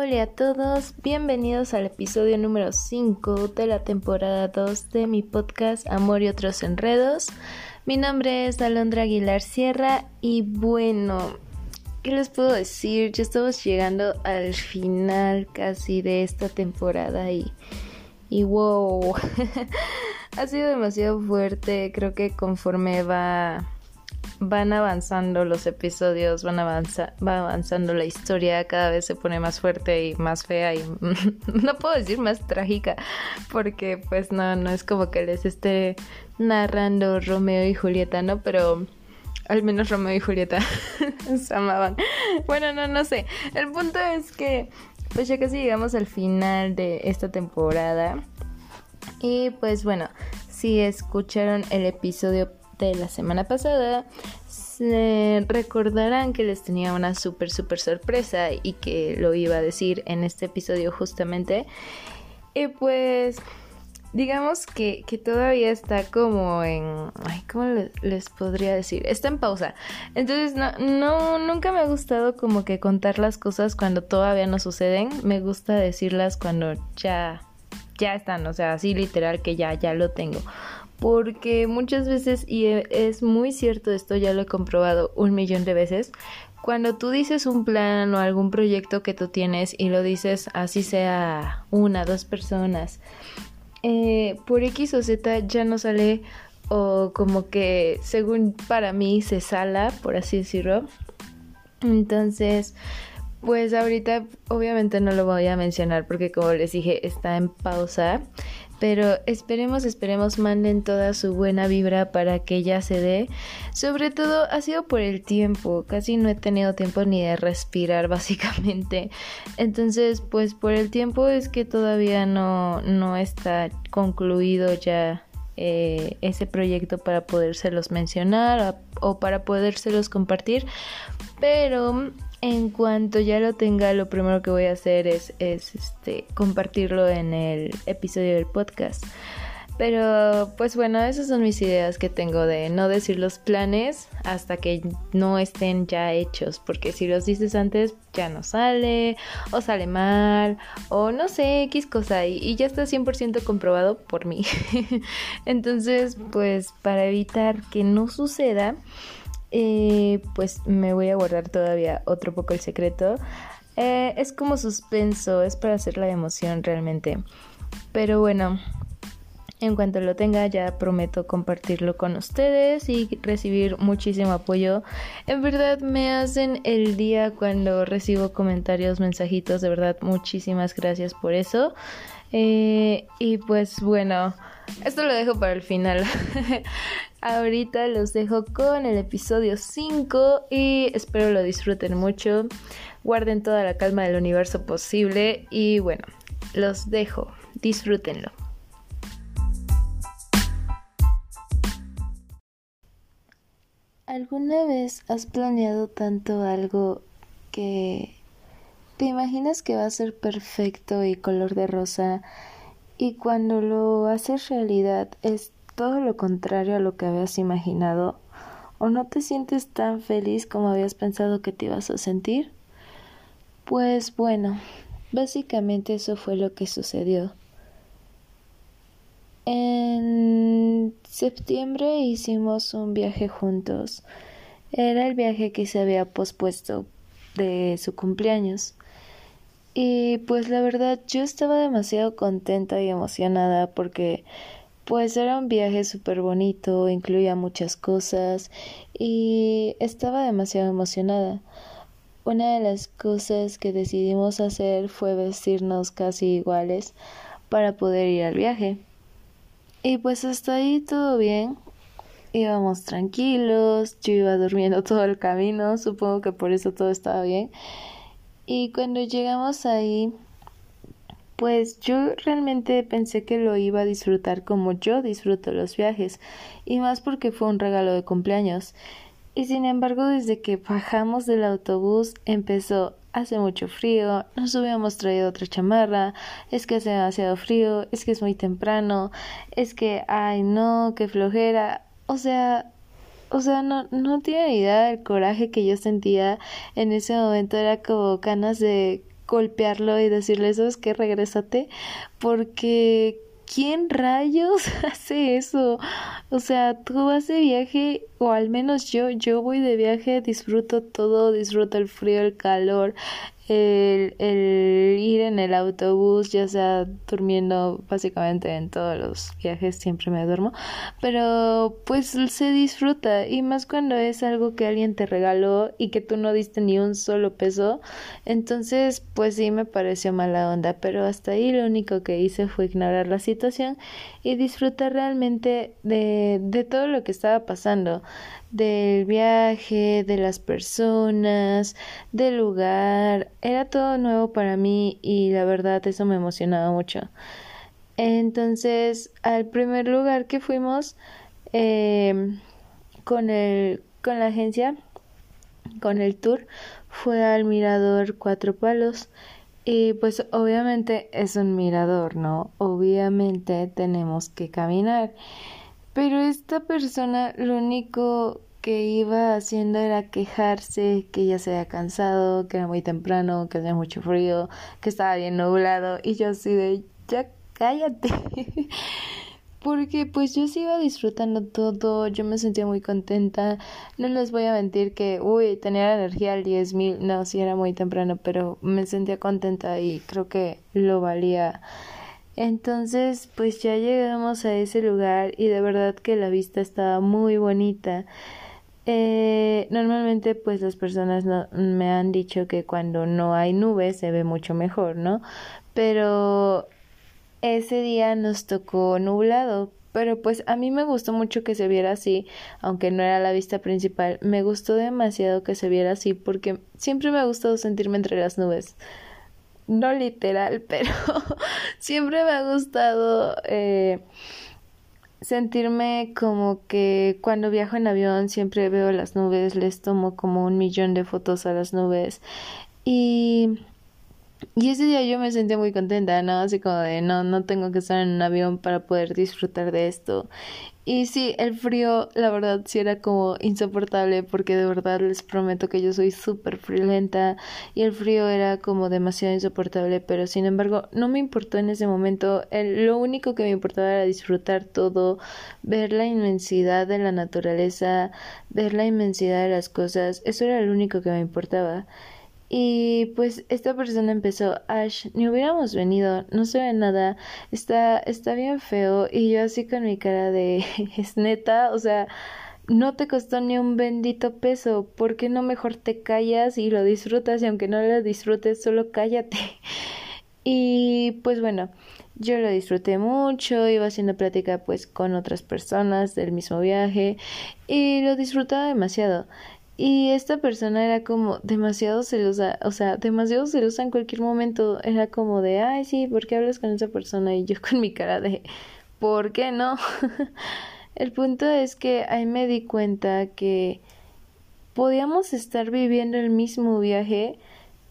Hola a todos, bienvenidos al episodio número 5 de la temporada 2 de mi podcast Amor y otros enredos. Mi nombre es Alondra Aguilar Sierra y bueno, ¿qué les puedo decir? Ya estamos llegando al final casi de esta temporada y, y wow, ha sido demasiado fuerte, creo que conforme va van avanzando los episodios, van avanza va avanzando la historia, cada vez se pone más fuerte y más fea y no puedo decir más trágica, porque pues no, no es como que les esté narrando Romeo y Julieta, ¿no? Pero al menos Romeo y Julieta se amaban. Bueno, no, no sé. El punto es que pues ya casi llegamos al final de esta temporada. Y pues bueno, si escucharon el episodio de la semana pasada, se recordarán que les tenía una súper, súper sorpresa y que lo iba a decir en este episodio justamente. Y pues, digamos que, que todavía está como en... ¿cómo les podría decir? Está en pausa. Entonces, no, no, nunca me ha gustado como que contar las cosas cuando todavía no suceden. Me gusta decirlas cuando ya, ya están, o sea, así literal que ya, ya lo tengo porque muchas veces, y e, es muy cierto esto, ya lo he comprobado un millón de veces, cuando tú dices un plan o algún proyecto que tú tienes y lo dices así sea una, dos personas, eh, por X o Z ya no sale o como que según para mí se sala, por así decirlo. Entonces, pues ahorita obviamente no lo voy a mencionar porque como les dije está en pausa. Pero esperemos, esperemos, manden toda su buena vibra para que ya se dé. Sobre todo ha sido por el tiempo, casi no he tenido tiempo ni de respirar básicamente. Entonces, pues por el tiempo es que todavía no, no está concluido ya eh, ese proyecto para podérselos mencionar o, o para podérselos compartir. Pero en cuanto ya lo tenga, lo primero que voy a hacer es, este, compartirlo en el episodio del podcast. Pero pues bueno, esas son mis ideas que tengo de no decir los planes hasta que no estén ya hechos, porque si los dices antes ya no sale, o sale mal, o no sé, X cosa, y, y ya está 100% comprobado por mí. Entonces, pues para evitar que no suceda, eh, pues me voy a guardar todavía otro poco el secreto. Eh, es como suspenso, es para hacer la emoción realmente. Pero bueno, en cuanto lo tenga ya prometo compartirlo con ustedes y recibir muchísimo apoyo. En verdad me hacen el día cuando recibo comentarios, mensajitos, de verdad muchísimas gracias por eso. Eh, y pues bueno, esto lo dejo para el final. Ahorita los dejo con el episodio 5 y espero lo disfruten mucho. Guarden toda la calma del universo posible y bueno, los dejo. Disfrútenlo. ¿Alguna vez has planeado tanto algo que te imaginas que va a ser perfecto y color de rosa y cuando lo haces realidad es todo lo contrario a lo que habías imaginado o no te sientes tan feliz como habías pensado que te ibas a sentir? Pues bueno, básicamente eso fue lo que sucedió. En septiembre hicimos un viaje juntos. Era el viaje que se había pospuesto de su cumpleaños. Y pues la verdad yo estaba demasiado contenta y emocionada porque pues era un viaje súper bonito, incluía muchas cosas y estaba demasiado emocionada. Una de las cosas que decidimos hacer fue vestirnos casi iguales para poder ir al viaje. Y pues hasta ahí todo bien. Íbamos tranquilos, yo iba durmiendo todo el camino, supongo que por eso todo estaba bien. Y cuando llegamos ahí, pues yo realmente pensé que lo iba a disfrutar como yo disfruto los viajes, y más porque fue un regalo de cumpleaños. Y sin embargo, desde que bajamos del autobús empezó hace mucho frío, nos hubiéramos traído otra chamarra, es que hace demasiado frío, es que es muy temprano, es que, ay no, qué flojera, o sea, o sea, no, no tiene idea del coraje que yo sentía en ese momento, era como ganas de golpearlo y decirle, ¿sabes qué? Regrésate, porque ¿quién rayos hace eso? O sea, tú vas de viaje, o al menos yo, yo voy de viaje, disfruto todo, disfruto el frío, el calor, el, el, ir en el autobús, ya sea durmiendo, básicamente en todos los viajes siempre me duermo, pero pues se disfruta. Y más cuando es algo que alguien te regaló y que tú no diste ni un solo peso, entonces pues sí me pareció mala onda, pero hasta ahí lo único que hice fue ignorar la situación y disfrutar realmente de, de todo lo que estaba pasando del viaje, de las personas, del lugar. Era todo nuevo para mí y la verdad eso me emocionaba mucho. Entonces, al primer lugar que fuimos em, con, el, con la agencia, con el tour, fue al mirador Cuatro Palos. Y pues obviamente es un mirador, ¿no? Obviamente tenemos que caminar. Pero esta persona lo único que iba haciendo era quejarse que ya se había cansado, que era muy temprano, que hacía mucho frío, que estaba bien nublado. Y yo así de ya cállate. Porque pues yo sí iba disfrutando todo, yo me sentía muy contenta, no les voy a mentir que, uy, tenía la energía al diez mil, no, sí era muy temprano, pero me sentía contenta y creo que lo valía entonces, pues ya llegamos a ese lugar y de verdad que la vista estaba muy bonita. Eh, normalmente pues las personas no, me han dicho que cuando no hay nubes se ve mucho mejor, ¿no? Pero ese día nos tocó nublado, pero pues a mí me gustó mucho que se viera así, aunque no era la vista principal, me gustó demasiado que se viera así porque siempre me ha gustado sentirme entre las nubes no literal, pero siempre me ha gustado eh, sentirme como que cuando viajo en avión siempre veo las nubes, les tomo como un millón de fotos a las nubes y y ese día yo me sentía muy contenta, ¿no? Así como de, no, no tengo que estar en un avión para poder disfrutar de esto. Y sí, el frío, la verdad, sí era como insoportable porque de verdad les prometo que yo soy súper friolenta y el frío era como demasiado insoportable, pero sin embargo no me importó en ese momento. El, lo único que me importaba era disfrutar todo, ver la inmensidad de la naturaleza, ver la inmensidad de las cosas, eso era lo único que me importaba. Y pues esta persona empezó, Ash, ni hubiéramos venido, no se ve nada, está, está bien feo. Y yo así con mi cara de, es neta, o sea, no te costó ni un bendito peso, ¿por qué no mejor te callas y lo disfrutas? Y aunque no lo disfrutes, solo cállate. Y pues bueno, yo lo disfruté mucho, iba haciendo plática pues con otras personas del mismo viaje y lo disfrutaba demasiado. Y esta persona era como demasiado celosa, o sea, demasiado celosa en cualquier momento. Era como de, ay, sí, ¿por qué hablas con esa persona? Y yo con mi cara de, ¿por qué no? El punto es que ahí me di cuenta que podíamos estar viviendo el mismo viaje,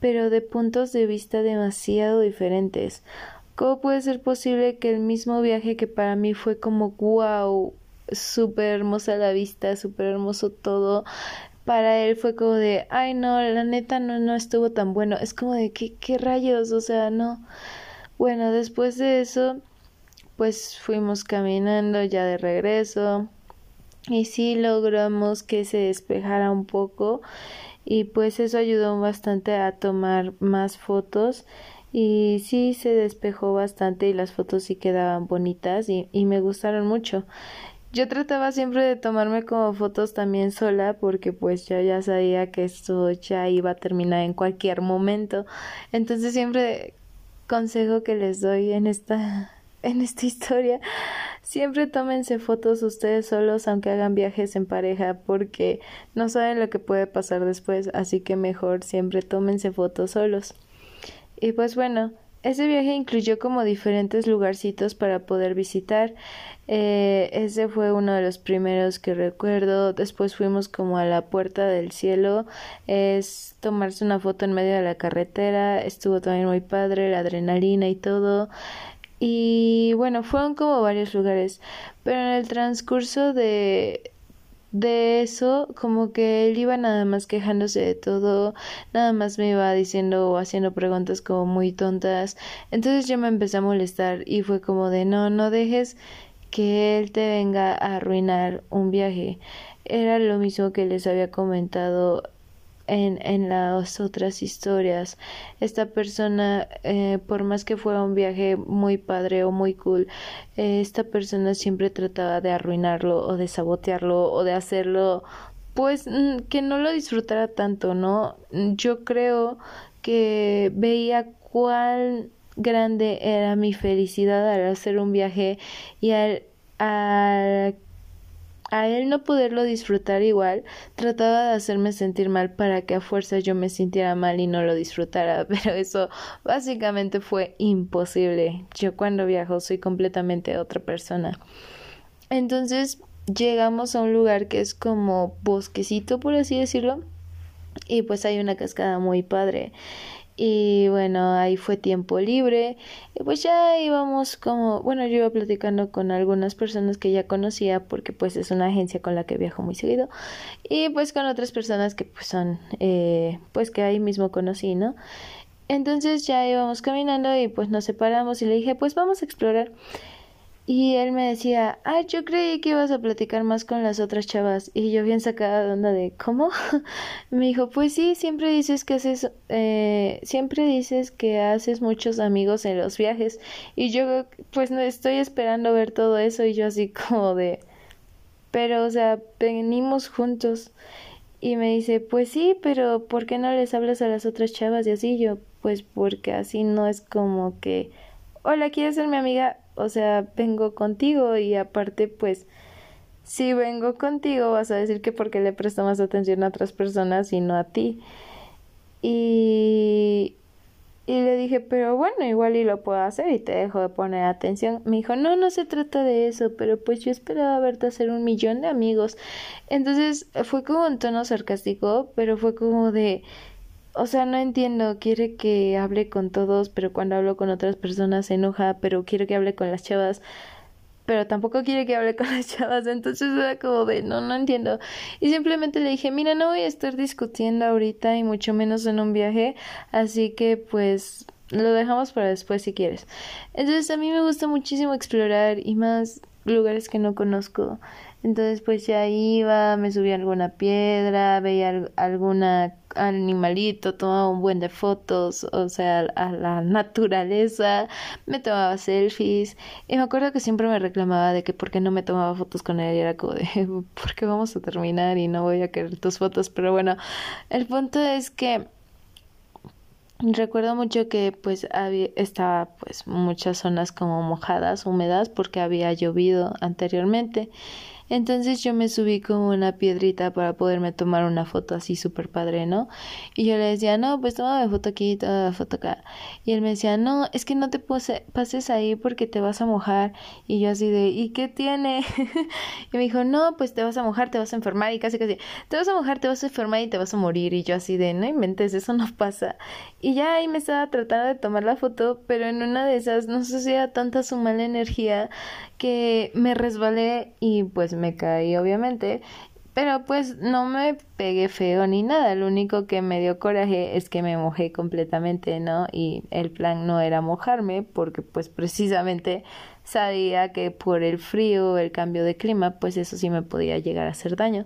pero de puntos de vista demasiado diferentes. ¿Cómo puede ser posible que el mismo viaje que para mí fue como wow, súper hermosa la vista, súper hermoso todo, para él fue como de, ay no, la neta no, no estuvo tan bueno. Es como de, ¿qué, qué rayos? O sea, no. Bueno, después de eso, pues fuimos caminando ya de regreso y sí logramos que se despejara un poco y pues eso ayudó bastante a tomar más fotos y sí se despejó bastante y las fotos sí quedaban bonitas y, y me gustaron mucho. Yo trataba siempre de tomarme como fotos también sola porque pues yo ya sabía que esto ya iba a terminar en cualquier momento. Entonces siempre consejo que les doy en esta en esta historia, siempre tómense fotos ustedes solos aunque hagan viajes en pareja porque no saben lo que puede pasar después, así que mejor siempre tómense fotos solos. Y pues bueno, ese viaje incluyó como diferentes lugarcitos para poder visitar. Eh, ese fue uno de los primeros que recuerdo. Después fuimos como a la puerta del cielo. Es tomarse una foto en medio de la carretera. Estuvo también muy padre, la adrenalina y todo. Y bueno, fueron como varios lugares. Pero en el transcurso de de eso, como que él iba nada más quejándose de todo, nada más me iba diciendo o haciendo preguntas como muy tontas. Entonces yo me empecé a molestar y fue como de no, no dejes que él te venga a arruinar un viaje. Era lo mismo que les había comentado en, en las otras historias. Esta persona, eh, por más que fuera un viaje muy padre o muy cool, eh, esta persona siempre trataba de arruinarlo o de sabotearlo o de hacerlo pues mm, que no lo disfrutara tanto, ¿no? Yo creo que veía cuál grande era mi felicidad al hacer un viaje y al, al a él no poderlo disfrutar igual, trataba de hacerme sentir mal para que a fuerza yo me sintiera mal y no lo disfrutara, pero eso básicamente fue imposible. Yo cuando viajo soy completamente otra persona. Entonces llegamos a un lugar que es como bosquecito, por así decirlo, y pues hay una cascada muy padre y bueno, ahí fue tiempo libre y pues ya íbamos como, bueno, yo iba platicando con algunas personas que ya conocía porque pues es una agencia con la que viajo muy seguido y pues con otras personas que pues son, eh, pues que ahí mismo conocí, ¿no? Entonces ya íbamos caminando y pues nos separamos y le dije pues vamos a explorar. Y él me decía, ah, yo creí que ibas a platicar más con las otras chavas. Y yo bien sacada de onda de, ¿cómo? me dijo, pues sí, siempre dices que haces, eh, siempre dices que haces muchos amigos en los viajes. Y yo, pues no estoy esperando ver todo eso. Y yo así como de, pero, o sea, venimos juntos. Y me dice, pues sí, pero ¿por qué no les hablas a las otras chavas? Y así yo, pues porque así no es como que, hola, ¿quieres ser mi amiga? O sea, vengo contigo y aparte pues si vengo contigo vas a decir que porque le presto más atención a otras personas y no a ti. Y, y le dije, pero bueno, igual y lo puedo hacer y te dejo de poner atención. Me dijo, no, no se trata de eso, pero pues yo esperaba verte hacer un millón de amigos. Entonces fue como un tono sarcástico, pero fue como de, o sea, no entiendo, quiere que hable con todos, pero cuando hablo con otras personas se enoja, pero quiere que hable con las chavas, pero tampoco quiere que hable con las chavas, entonces era como de, no, no entiendo. Y simplemente le dije, mira, no voy a estar discutiendo ahorita y mucho menos en un viaje, así que pues lo dejamos para después si quieres. Entonces a mí me gusta muchísimo explorar y más lugares que no conozco. Entonces pues ya iba, me subía a alguna piedra, veía alguna animalito, tomaba un buen de fotos, o sea, a la naturaleza, me tomaba selfies y me acuerdo que siempre me reclamaba de que por qué no me tomaba fotos con él y era como de ¿por qué vamos a terminar y no voy a querer tus fotos? Pero bueno, el punto es que recuerdo mucho que pues había estaba pues muchas zonas como mojadas, húmedas porque había llovido anteriormente entonces yo me subí como una piedrita para poderme tomar una foto así súper padre, ¿no? Y yo le decía, no, pues tómame foto aquí, toda foto acá. Y él me decía, no, es que no te pases ahí porque te vas a mojar. Y yo así de, ¿y qué tiene? y me dijo, no, pues te vas a mojar, te vas a enfermar. Y casi casi, te vas a mojar, te vas a enfermar y te vas a morir. Y yo así de, no inventes, eso no pasa. Y ya ahí me estaba tratando de tomar la foto, pero en una de esas, no sé si era tanta su mala energía que me resbalé y pues me caí obviamente pero pues no me pegué feo ni nada, lo único que me dio coraje es que me mojé completamente, ¿no? Y el plan no era mojarme porque pues precisamente sabía que por el frío, el cambio de clima, pues eso sí me podía llegar a hacer daño.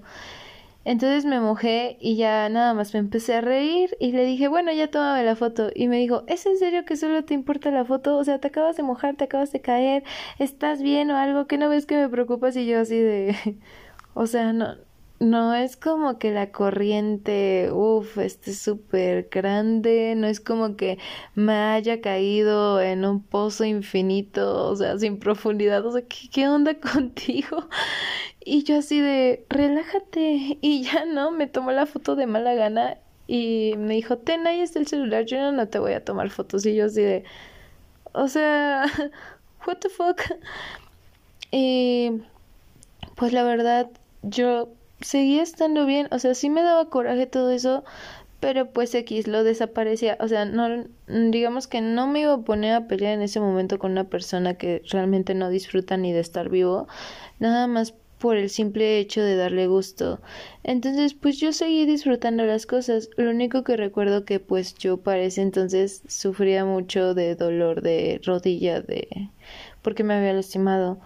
Entonces me mojé y ya nada más me empecé a reír y le dije, bueno, ya tómame la foto. Y me dijo, ¿es en serio que solo te importa la foto? O sea, te acabas de mojar, te acabas de caer, ¿estás bien o algo? que no ves que me preocupas? Y yo así de... o sea, no, no es como que la corriente, uff, esté súper grande, no es como que me haya caído en un pozo infinito, o sea, sin profundidad, o sea, ¿qué, qué onda contigo? Y yo así de, relájate. Y ya no, me tomó la foto de mala gana y me dijo, ten, ahí está el celular, yo no, te voy a tomar fotos. Y yo así de, o sea, what the fuck. Y pues la verdad, yo seguía estando bien, o sea, sí me daba coraje todo eso, pero pues X lo desaparecía, o sea, no digamos que no me iba a poner a pelear en ese momento con una persona que realmente no disfruta ni de estar vivo, nada más por el simple hecho de darle gusto. Entonces, pues yo seguí disfrutando las cosas. Lo único que recuerdo que pues yo para ese entonces sufría mucho de dolor de rodilla de porque me había lastimado.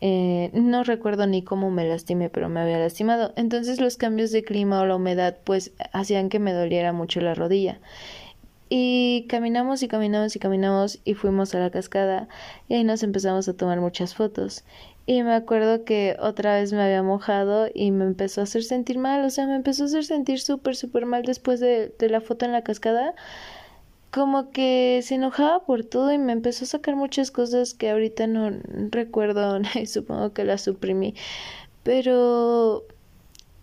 Eh, no recuerdo ni cómo me lastimé, pero me había lastimado. Entonces los cambios de clima o la humedad pues hacían que me doliera mucho la rodilla. Y caminamos y caminamos y caminamos y fuimos a la cascada y ahí nos empezamos a tomar muchas fotos. Y me acuerdo que otra vez me había mojado y me empezó a hacer sentir mal, o sea, me empezó a hacer sentir súper, súper mal después de, de la foto en la cascada. Como que se enojaba por todo y me empezó a sacar muchas cosas que ahorita no recuerdo y supongo que las suprimí. Pero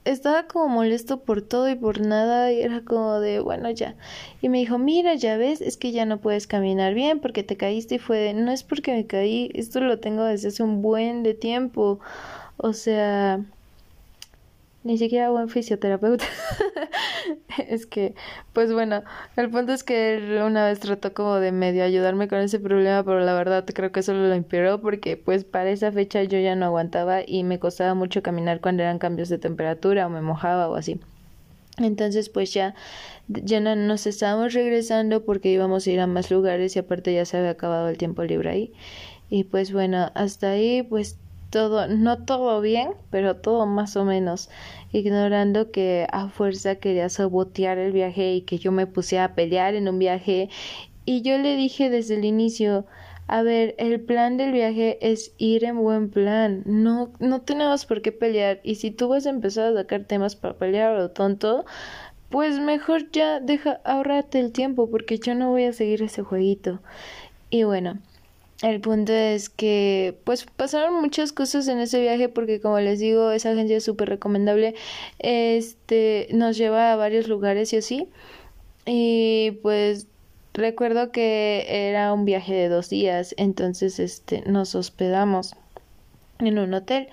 estaba como molesto por todo y por nada y era como de bueno ya y me dijo mira ya ves es que ya no puedes caminar bien porque te caíste y fue de no es porque me caí esto lo tengo desde hace un buen de tiempo o sea ni siquiera buen fisioterapeuta. es que, pues bueno, el punto es que él una vez trató como de medio ayudarme con ese problema, pero la verdad creo que solo lo empeoró porque pues para esa fecha yo ya no aguantaba y me costaba mucho caminar cuando eran cambios de temperatura o me mojaba o así. Entonces pues ya, ya no, nos estábamos regresando porque íbamos a ir a más lugares y aparte ya se había acabado el tiempo libre ahí. Y pues bueno, hasta ahí pues todo, no todo bien, pero todo más o menos, ignorando que a fuerza quería sabotear el viaje y que yo me puse a pelear en un viaje. Y yo le dije desde el inicio, a ver, el plan del viaje es ir en buen plan, no, no tenemos por qué pelear. Y si tú vas a empezar a sacar temas para pelear o tonto, pues mejor ya deja, ahorrate el tiempo, porque yo no voy a seguir ese jueguito. Y bueno, el punto es que pues pasaron muchas cosas en ese viaje porque como les digo esa agencia es súper recomendable este nos lleva a varios lugares y así. Y pues recuerdo que era un viaje de dos días entonces este nos hospedamos en un hotel.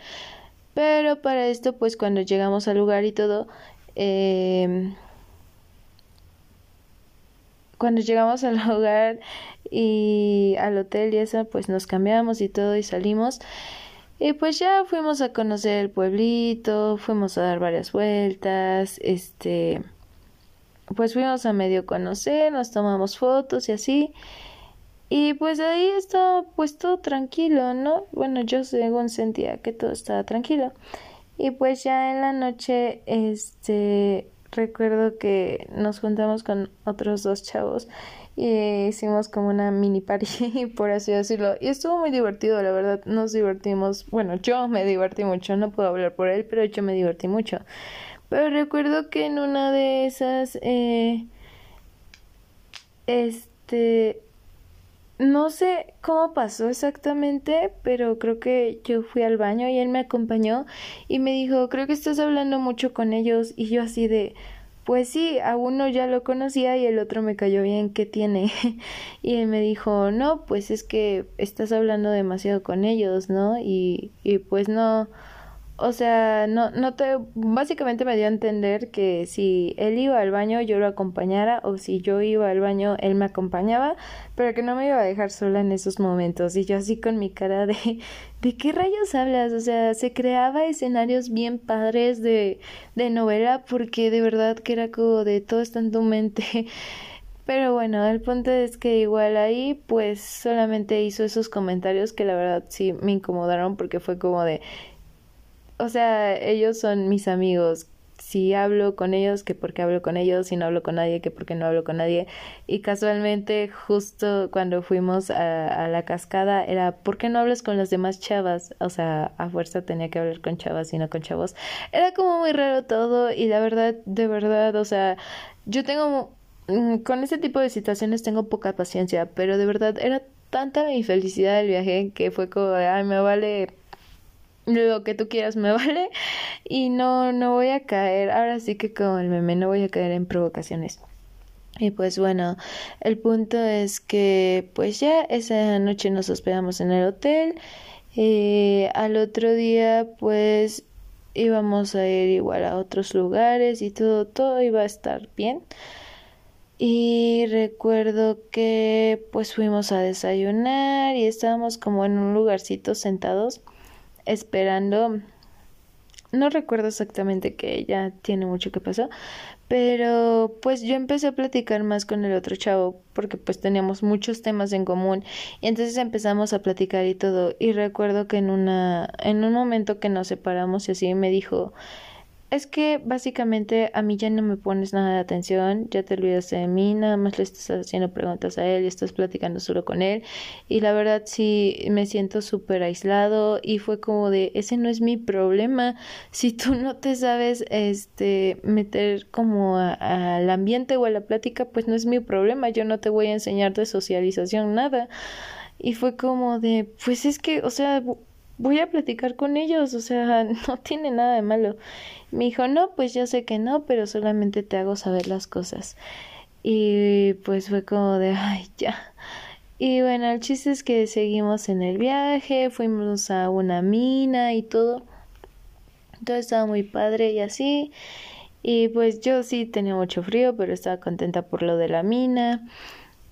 Pero para esto pues cuando llegamos al lugar y todo eh, cuando llegamos al lugar y al hotel y eso, pues nos cambiamos y todo y salimos. Y pues ya fuimos a conocer el pueblito, fuimos a dar varias vueltas, este, pues fuimos a medio conocer, nos tomamos fotos y así. Y pues ahí estaba pues todo tranquilo, ¿no? Bueno, yo según sentía que todo estaba tranquilo. Y pues ya en la noche, este, recuerdo que nos juntamos con otros dos chavos y hicimos como una mini party, por así decirlo. Y estuvo muy divertido, la verdad. Nos divertimos. Bueno, yo me divertí mucho, no puedo hablar por él, pero yo me divertí mucho. Pero recuerdo que en una de esas, eh, este, no sé cómo pasó exactamente, pero creo que yo fui al baño y él me acompañó y me dijo, creo que estás hablando mucho con ellos y yo así de, pues sí, a uno ya lo conocía y el otro me cayó bien, ¿qué tiene? y él me dijo, no, pues es que estás hablando demasiado con ellos, ¿no? Y, y pues no, o sea, no, no te, básicamente me dio a entender que si él iba al baño yo lo acompañara o si yo iba al baño él me acompañaba, pero que no me iba a dejar sola en esos momentos y yo así con mi cara de, ¿de qué rayos hablas? O sea, se creaba escenarios bien padres de, de novela porque de verdad que era como de todo está en tu mente. Pero bueno, el punto es que igual ahí pues solamente hizo esos comentarios que la verdad sí me incomodaron porque fue como de o sea, ellos son mis amigos. Si hablo con ellos, que porque hablo con ellos, si no hablo con nadie, que porque no hablo con nadie. Y casualmente, justo cuando fuimos a, la cascada, era, ¿por qué no hablas con las demás chavas? O sea, a fuerza tenía que hablar con chavas y no con chavos. Era como muy raro todo y la verdad, de verdad, o sea, yo tengo, mm, con ese tipo de situaciones tengo poca paciencia, pero de verdad era tanta mi felicidad del viaje que fue como, ay, me vale lo que tú quieras me vale. Y no no voy a caer ahora sí que como el meme no voy a caer en provocaciones. Y pues bueno el punto es que pues ya esa noche nos hospedamos en el hotel eh, al otro día pues íbamos a ir igual a otros lugares y todo todo iba a estar bien. Y recuerdo que pues fuimos a desayunar y estábamos como en un lugarcito sentados esperando. No recuerdo exactamente que ya tiene mucho que pasó, pero pues yo empecé a platicar más con el otro chavo porque pues teníamos muchos temas en común. Y entonces empezamos a platicar y todo. Y recuerdo que en una en un momento que nos separamos y así me dijo es que básicamente a mí ya no me pones nada de atención, ya te olvidaste de mí, nada más le estás haciendo preguntas a él y estás platicando solo con él. Y la verdad sí me siento súper aislado y fue como de, ese no es mi problema. Si tú no te sabes este meter como al ambiente o a la plática, pues no es mi problema. Yo no te voy a enseñar de socialización nada. Y fue como de, pues es que, o sea, voy a platicar con ellos, o sea, no tiene nada de malo. Me dijo, no, pues yo sé que no, pero solamente te hago saber las cosas. Y pues fue como de, ay, ya. Y bueno, el chiste es que seguimos en el viaje, fuimos a una mina y todo. Todo estaba muy padre y así. Y pues yo sí tenía mucho frío, pero estaba contenta por lo de la mina.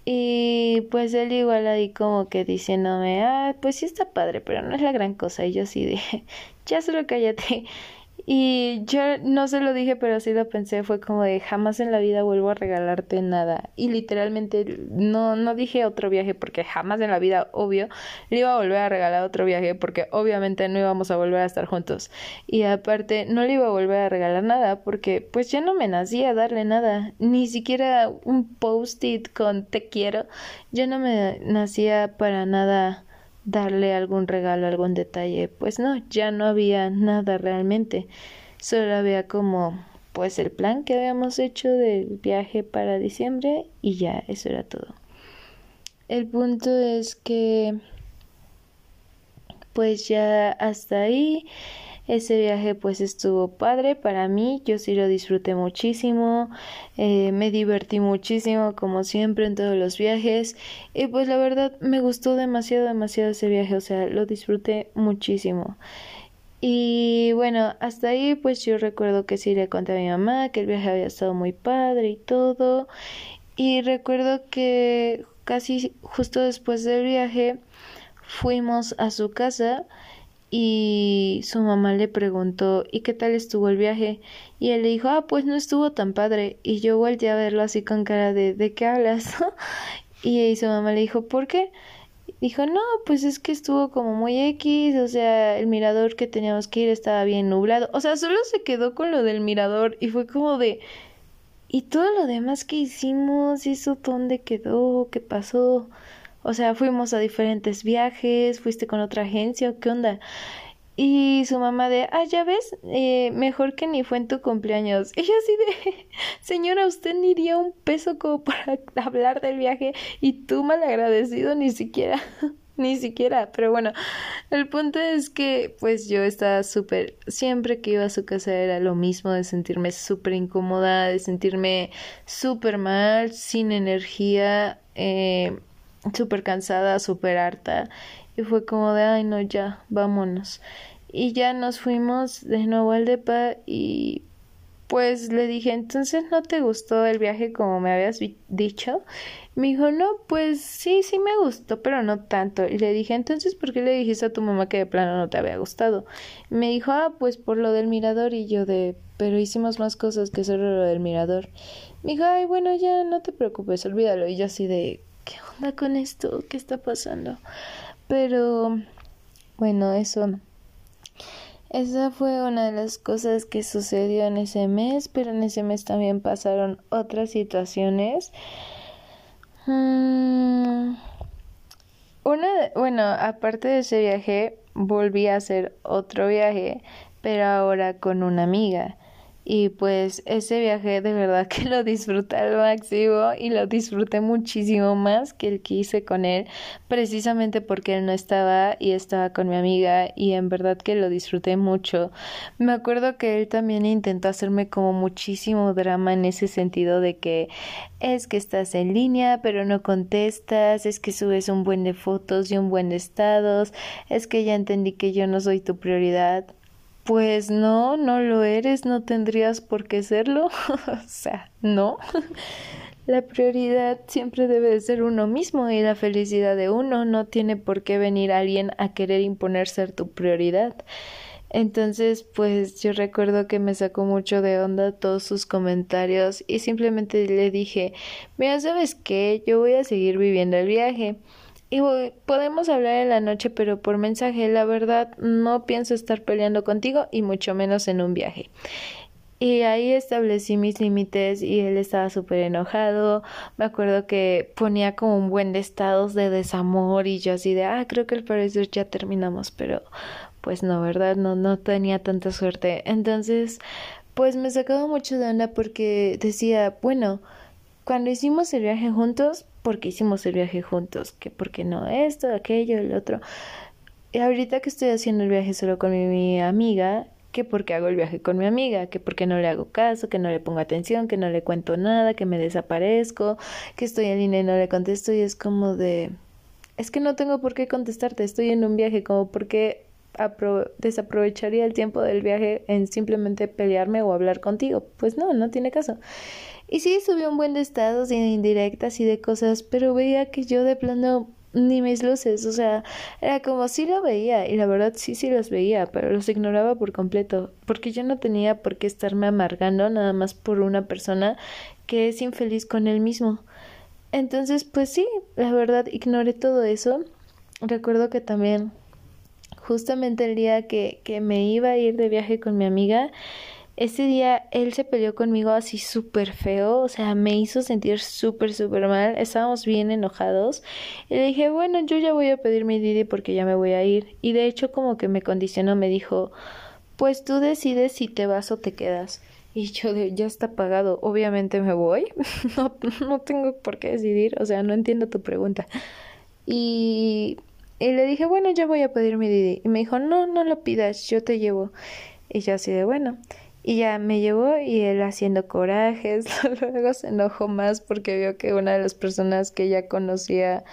Y pues él igual ahí como que diciéndome, ah, pues sí está padre, pero no es la gran cosa. Y yo sí dije, ya solo cállate. Y yo no se lo dije, pero sí lo pensé, fue como de jamás en la vida vuelvo a regalarte nada. Y literalmente no, no dije otro viaje porque jamás en la vida, obvio, le iba a volver a regalar otro viaje porque obviamente no íbamos a volver a estar juntos. Y aparte no le iba a volver a regalar nada porque pues ya no me nacía darle nada, ni siquiera un post-it con te quiero. Yo no me nacía para nada darle algún regalo, algún detalle. Pues no, ya no había nada realmente. Solo había como pues el plan que habíamos hecho del viaje para diciembre y ya, eso era todo. El punto es que pues ya hasta ahí ese viaje pues estuvo padre para mí, yo sí lo disfruté muchísimo, eh, me divertí muchísimo como siempre en todos los viajes y pues la verdad me gustó demasiado, demasiado ese viaje, o sea, lo disfruté muchísimo. Y bueno, hasta ahí pues yo recuerdo que sí le conté a mi mamá que el viaje había estado muy padre y todo. Y recuerdo que casi justo después del viaje fuimos a su casa y su mamá le preguntó ¿y qué tal estuvo el viaje? y él le dijo ah pues no estuvo tan padre y yo volteé a verlo así con cara de ¿de qué hablas? y su mamá le dijo ¿por qué? dijo no pues es que estuvo como muy X o sea el mirador que teníamos que ir estaba bien nublado o sea solo se quedó con lo del mirador y fue como de y todo lo demás que hicimos y eso dónde quedó qué pasó o sea, fuimos a diferentes viajes, fuiste con otra agencia, ¿qué onda? Y su mamá de, ah, ya ves, eh, mejor que ni fue en tu cumpleaños. Yo así de, señora, usted ni dio un peso como para hablar del viaje y tú mal agradecido ni siquiera, ni siquiera. Pero bueno, el punto es que pues yo estaba súper, siempre que iba a su casa era lo mismo de sentirme súper incómoda, de sentirme súper mal, sin energía. Eh, súper cansada, súper harta y fue como de, ay no, ya, vámonos. Y ya nos fuimos de nuevo al depa y pues le dije, entonces no te gustó el viaje como me habías dicho. Me dijo, no, pues sí, sí me gustó, pero no tanto. Y le dije, entonces, ¿por qué le dijiste a tu mamá que de plano no te había gustado? me dijo, ah, pues por lo del mirador. Y yo de, pero hicimos más cosas que solo lo del mirador. Me dijo, ay, bueno, ya no te preocupes, olvídalo. Y yo así de, ¿qué onda con esto? ¿Qué está pasando? Pero bueno, eso esa fue una de las cosas que sucedió en ese mes, pero en ese mes también pasaron otras situaciones. Mm, una, bueno, aparte de ese viaje, volví a hacer otro viaje, pero ahora con una amiga. Y pues ese viaje de verdad que lo disfruté al máximo y lo disfruté muchísimo más que el que hice con él, precisamente porque él no estaba y estaba con mi amiga y en verdad que lo disfruté mucho. Me acuerdo que él también intentó hacerme como muchísimo drama en ese sentido de que es que estás en línea pero no contestas, es que subes un buen de fotos y un buen de estados, es que ya entendí que yo no soy tu prioridad pues no, no lo eres, no tendrías por qué serlo. o sea, no. La prioridad siempre debe de ser uno mismo y la felicidad de uno no tiene por qué venir alguien a querer imponer ser tu prioridad. Entonces, pues yo recuerdo que me sacó mucho de onda todos sus comentarios y simplemente le dije, mira, ¿sabes qué? Yo voy a seguir viviendo el viaje. Y podemos hablar en la noche, pero por mensaje, la verdad, no pienso estar peleando contigo y mucho menos en un viaje. Y ahí establecí mis límites y él estaba súper enojado. Me acuerdo que ponía como un buen de estados de desamor y yo así de, ah, creo que al parecer ya terminamos, pero pues no, ¿verdad? No, no tenía tanta suerte. Entonces, pues me sacaba mucho de onda porque decía, bueno, cuando hicimos el viaje juntos, porque hicimos el viaje juntos, que porque no esto, aquello, el otro. Y ahorita que estoy haciendo el viaje solo con mi amiga, que porque hago el viaje con mi amiga, que porque no le hago caso, que no le pongo atención, que no le cuento nada, que me desaparezco, que estoy en línea y no le contesto y es como de es que no tengo por qué contestarte, estoy en un viaje, como porque desaprovecharía el tiempo del viaje en simplemente pelearme o hablar contigo. Pues no, no tiene caso. Y sí, subió un buen de estados de indirectas y de cosas, pero veía que yo de plano ni mis luces, o sea, era como si lo veía y la verdad sí, sí los veía, pero los ignoraba por completo, porque yo no tenía por qué estarme amargando nada más por una persona que es infeliz con él mismo. Entonces, pues sí, la verdad ignoré todo eso. Recuerdo que también justamente el día que, que me iba a ir de viaje con mi amiga, ese día él se peleó conmigo así súper feo, o sea, me hizo sentir súper, súper mal, estábamos bien enojados y le dije, bueno, yo ya voy a pedir mi Didi porque ya me voy a ir y de hecho como que me condicionó, me dijo, pues tú decides si te vas o te quedas. Y yo de, ya está pagado, obviamente me voy, no, no tengo por qué decidir, o sea, no entiendo tu pregunta. Y, y le dije, bueno, ya voy a pedir mi Didi. Y me dijo, no, no lo pidas, yo te llevo. Y yo así de, bueno. Y ya me llevó y él haciendo corajes, luego se enojó más porque vio que una de las personas que ya conocía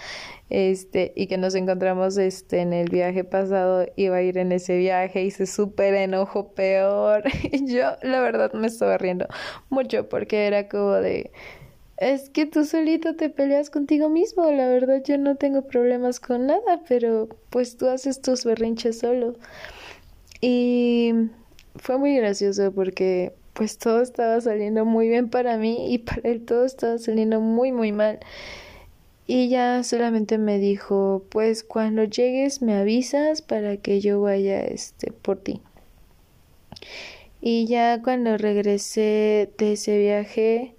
este y que nos encontramos este en el viaje pasado iba a ir en ese viaje y se súper enojó peor y yo la verdad me estaba riendo mucho porque era como de es que tú solito te peleas contigo mismo, la verdad yo no tengo problemas con nada, pero pues tú haces tus berrinches solo. Y fue muy gracioso porque pues todo estaba saliendo muy bien para mí y para él todo estaba saliendo muy muy mal. Y ya solamente me dijo, pues cuando llegues me avisas para que yo vaya este por ti. Y ya cuando regresé de ese viaje,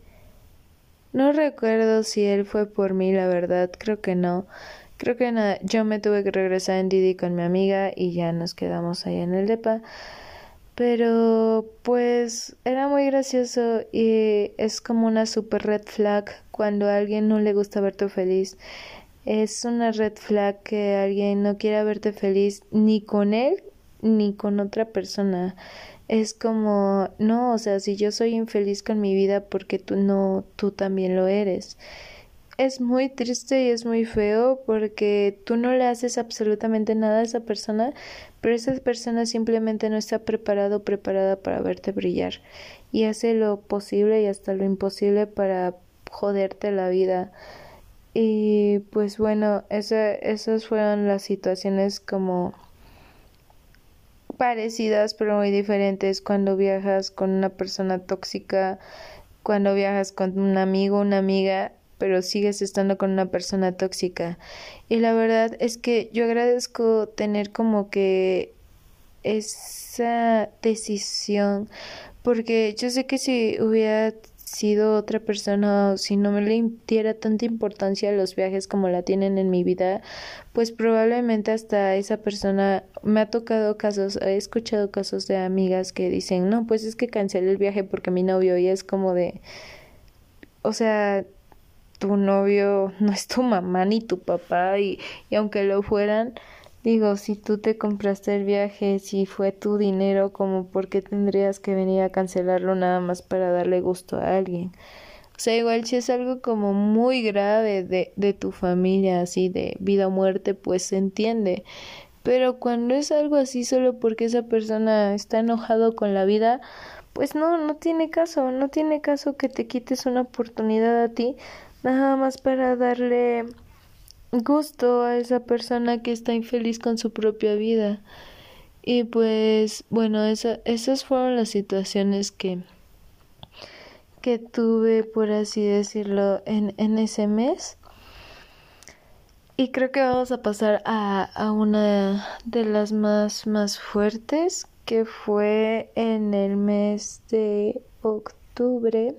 no recuerdo si él fue por mí, la verdad, creo que no. Creo que nada, yo me tuve que regresar en Didi con mi amiga y ya nos quedamos ahí en el depa. Pero pues era muy gracioso y es como una super red flag cuando a alguien no le gusta verte feliz. Es una red flag que alguien no quiera verte feliz ni con él ni con otra persona. Es como, no, o sea, si yo soy infeliz con mi vida porque tú no, tú también lo eres es muy triste y es muy feo porque tú no le haces absolutamente nada a esa persona, pero esa persona simplemente no está preparado o preparada para verte brillar y hace lo posible y hasta lo imposible para joderte la vida. Y pues bueno, esa, esas fueron las situaciones como parecidas pero muy diferentes cuando viajas con una persona tóxica, cuando viajas con un amigo, una amiga, pero sigues estando con una persona tóxica. Y la verdad es que yo agradezco tener como que esa decisión, porque yo sé que si hubiera sido otra persona o si no me le diera tanta importancia a los viajes como la tienen en mi vida, pues probablemente hasta esa persona me ha tocado casos, he escuchado casos de amigas que dicen, no, pues es que cancelé el viaje porque mi novio y es como de, o sea, tu novio no es tu mamá ni tu papá y, y aunque lo fueran, digo, si tú te compraste el viaje, si fue tu dinero, como por qué tendrías que venir a cancelarlo nada más para darle gusto a alguien. O sea, igual si es algo como muy grave de, de tu familia, así de vida o muerte, pues se entiende. Pero cuando es algo así solo porque esa persona está enojado con la vida, pues no, no tiene caso, no tiene caso que te quites una oportunidad a ti nada más para darle gusto a esa persona que está infeliz con su propia vida. Y pues bueno, esas fueron las situaciones que, que tuve, por así decirlo, en, en ese mes. Y creo que vamos a pasar a, a una de las más, más fuertes, que fue en el mes de octubre.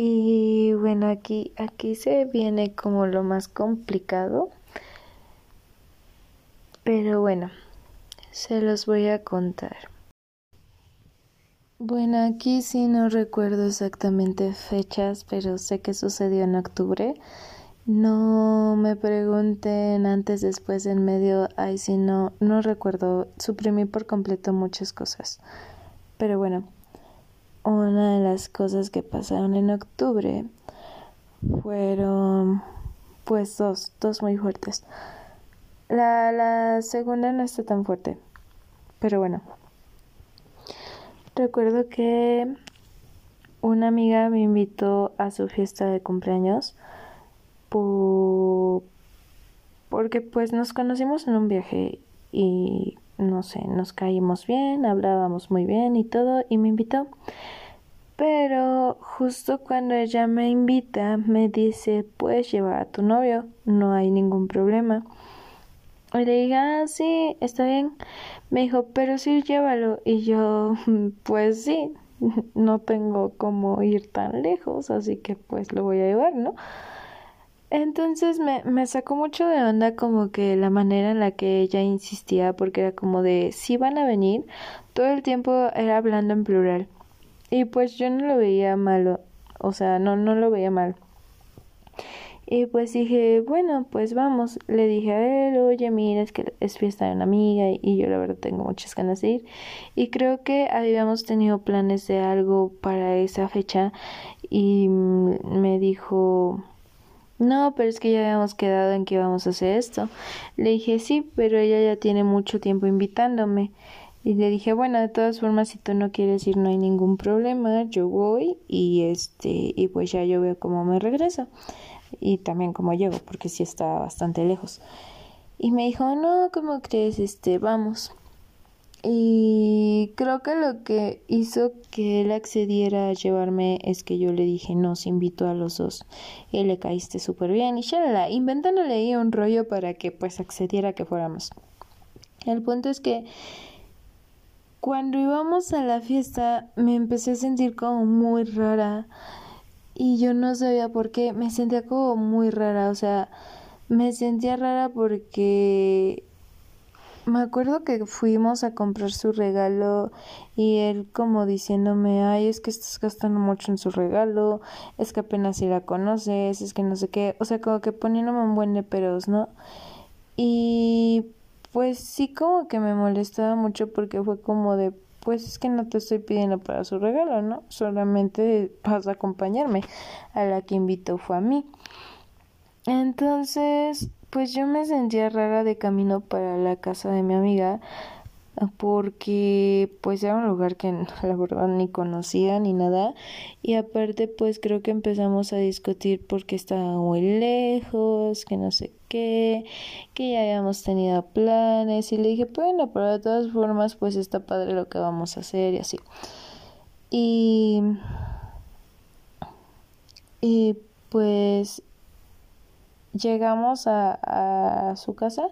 Y bueno, aquí, aquí se viene como lo más complicado. Pero bueno, se los voy a contar. Bueno, aquí sí no recuerdo exactamente fechas, pero sé que sucedió en octubre. No me pregunten antes, después, en medio. Ay, sí, no, no recuerdo. Suprimí por completo muchas cosas. Pero bueno, una de las cosas que pasaron en octubre fueron, pues, dos, dos muy fuertes. La, la segunda no está tan fuerte. Pero bueno, recuerdo que una amiga me invitó a su fiesta de cumpleaños porque pues nos conocimos en un viaje y no sé, nos caímos bien, hablábamos muy bien y todo y me invitó. Pero justo cuando ella me invita me dice puedes llevar a tu novio, no hay ningún problema. Y le dije, ah, sí, está bien. Me dijo, pero sí, llévalo. Y yo, pues sí, no tengo como ir tan lejos, así que pues lo voy a llevar, ¿no? Entonces me, me sacó mucho de onda como que la manera en la que ella insistía, porque era como de, si van a venir, todo el tiempo era hablando en plural. Y pues yo no lo veía malo, o sea, no, no lo veía mal. Y pues dije, bueno, pues vamos. Le dije a él, oye, mira, es que es fiesta de una amiga y yo la verdad tengo muchas ganas de ir. Y creo que habíamos tenido planes de algo para esa fecha y me dijo, no, pero es que ya habíamos quedado en que íbamos a hacer esto. Le dije, sí, pero ella ya tiene mucho tiempo invitándome. Y le dije, bueno, de todas formas, si tú no quieres ir, no hay ningún problema, yo voy y este, y pues ya yo veo cómo me regreso y también cómo llego, porque sí está bastante lejos. Y me dijo, no, ¿cómo crees? Este, vamos. Y creo que lo que hizo que él accediera a llevarme es que yo le dije, no, se invitó a los dos. Y le caíste súper bien. Y ya inventándole ahí un rollo para que pues accediera a que fuéramos. El punto es que cuando íbamos a la fiesta me empecé a sentir como muy rara y yo no sabía por qué, me sentía como muy rara, o sea, me sentía rara porque me acuerdo que fuimos a comprar su regalo y él como diciéndome, ay, es que estás gastando mucho en su regalo, es que apenas si la conoces, es que no sé qué, o sea, como que poniéndome un buen de peros, ¿no? Y pues sí como que me molestaba mucho porque fue como de, pues es que no te estoy pidiendo para su regalo, ¿no? Solamente vas a acompañarme. A la que invitó fue a mí. Entonces, pues yo me sentía rara de camino para la casa de mi amiga porque pues era un lugar que la verdad ni conocía ni nada. Y aparte pues creo que empezamos a discutir porque estaba muy lejos, que no sé qué, que ya habíamos tenido planes. Y le dije bueno pero de todas formas pues está padre lo que vamos a hacer y así. Y y pues llegamos a, a su casa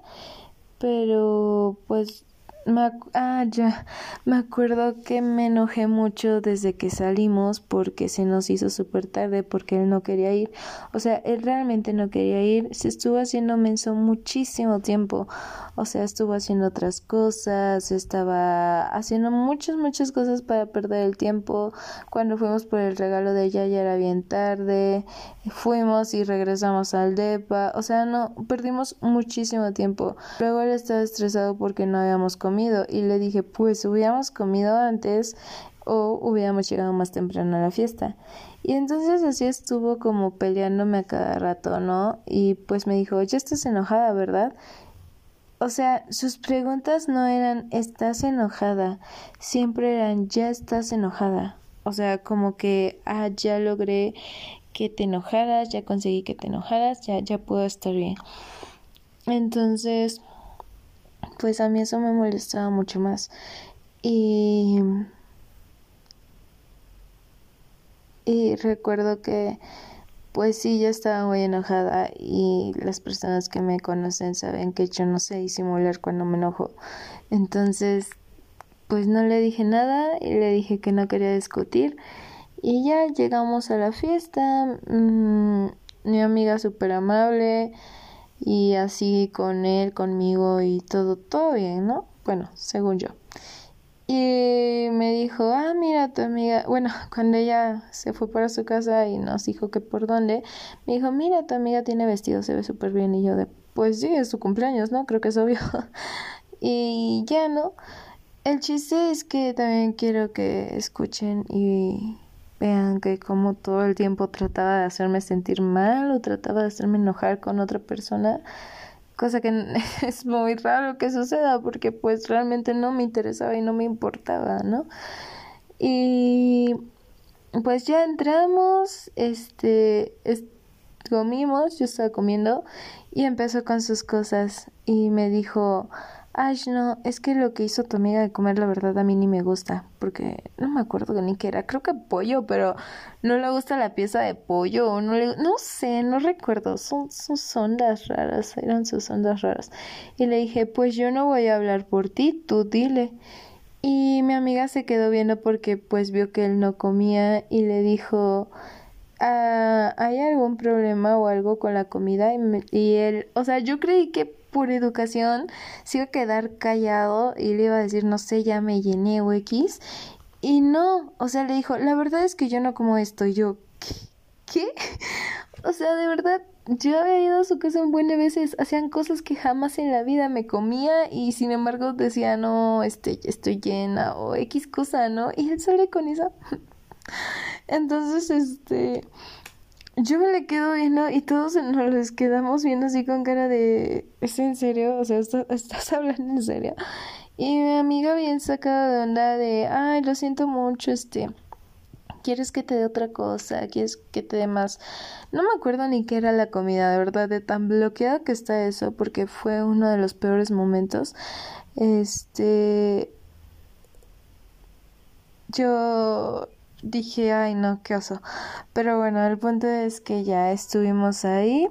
pero pues me, ah, ya. Me acuerdo que me enojé mucho desde que salimos porque se nos hizo súper tarde porque él no quería ir. O sea, él realmente no quería ir. Se estuvo haciendo menso muchísimo tiempo. O sea, estuvo haciendo otras cosas, estaba haciendo muchas, muchas cosas para perder el tiempo. Cuando fuimos por el regalo de ella ya era bien tarde. Fuimos y regresamos al DEPA. O sea, no, perdimos muchísimo tiempo. Luego él estaba estresado porque no habíamos comido y le dije, pues hubiéramos comido antes o hubiéramos llegado más temprano a la fiesta. Y entonces así estuvo como peleándome a cada rato, ¿no? Y pues me dijo, ya estás enojada, ¿verdad? O sea, sus preguntas no eran estás enojada, siempre eran ya estás enojada. O sea, como que, ah, ya logré que te enojaras, ya conseguí que te enojaras, ya, ya puedo estar bien. Entonces, pues a mí eso me molestaba mucho más. Y, y recuerdo que pues sí, yo estaba muy enojada y las personas que me conocen saben que yo no sé disimular cuando me enojo. Entonces, pues no le dije nada y le dije que no quería discutir. Y ya llegamos a la fiesta, mm, mi amiga súper amable y así con él, conmigo y todo, todo bien, ¿no? Bueno, según yo. Y me dijo, ah, mira, tu amiga, bueno, cuando ella se fue para su casa y nos dijo que por dónde, me dijo, mira, tu amiga tiene vestido, se ve súper bien. Y yo de, pues sí, es su cumpleaños, ¿no? Creo que es obvio. y ya, ¿no? El chiste es que también quiero que escuchen y vean que como todo el tiempo trataba de hacerme sentir mal o trataba de hacerme enojar con otra persona, cosa que es muy raro que suceda porque pues realmente no me interesaba y no me importaba, ¿no? Y pues ya entramos, este, comimos, yo estaba comiendo y empezó con sus cosas y me dijo, Ay, no, es que lo que hizo tu amiga de comer, la verdad, a mí ni me gusta, porque no me acuerdo ni qué era, creo que pollo, pero no le gusta la pieza de pollo, no le, no sé, no recuerdo, son sus ondas raras, eran sus ondas raras. Y le dije, pues yo no voy a hablar por ti, tú dile. Y mi amiga se quedó viendo porque pues vio que él no comía y le dijo, ah, ¿hay algún problema o algo con la comida? Y, y él, o sea, yo creí que por educación se iba a quedar callado y le iba a decir, no sé, ya me llené o X. Y no, o sea, le dijo, la verdad es que yo no como esto. yo, ¿qué? O sea, de verdad, yo había ido a su casa un buen de veces, hacían cosas que jamás en la vida me comía y sin embargo decía, no, este, estoy llena o X cosa, ¿no? Y él sale con eso. Entonces, este, yo me le quedo viendo y todos nos les quedamos viendo así con cara de ¿es en serio? O sea, ¿estás, hablando en serio? Y mi amiga bien sacada de onda de ay, lo siento mucho, este ¿Quieres que te dé otra cosa? ¿Quieres que te dé más? No me acuerdo ni qué era la comida, de verdad, de tan bloqueada que está eso, porque fue uno de los peores momentos. Este. Yo dije, ay no, qué oso. Pero bueno, el punto es que ya estuvimos ahí,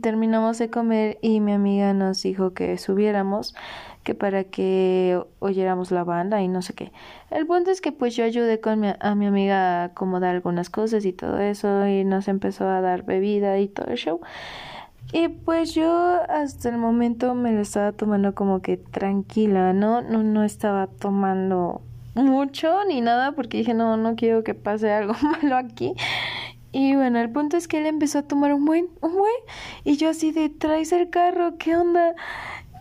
terminamos de comer y mi amiga nos dijo que subiéramos, que para que oyéramos la banda y no sé qué. El punto es que pues yo ayudé con a mi amiga a acomodar algunas cosas y todo eso y nos empezó a dar bebida y todo el show. Y pues yo hasta el momento me lo estaba tomando como que tranquila, ¿no? No, no estaba tomando mucho ni nada porque dije, no, no quiero que pase algo malo aquí. Y bueno, el punto es que él empezó a tomar un buen, un buen. Y yo así de, traes el carro, ¿qué onda?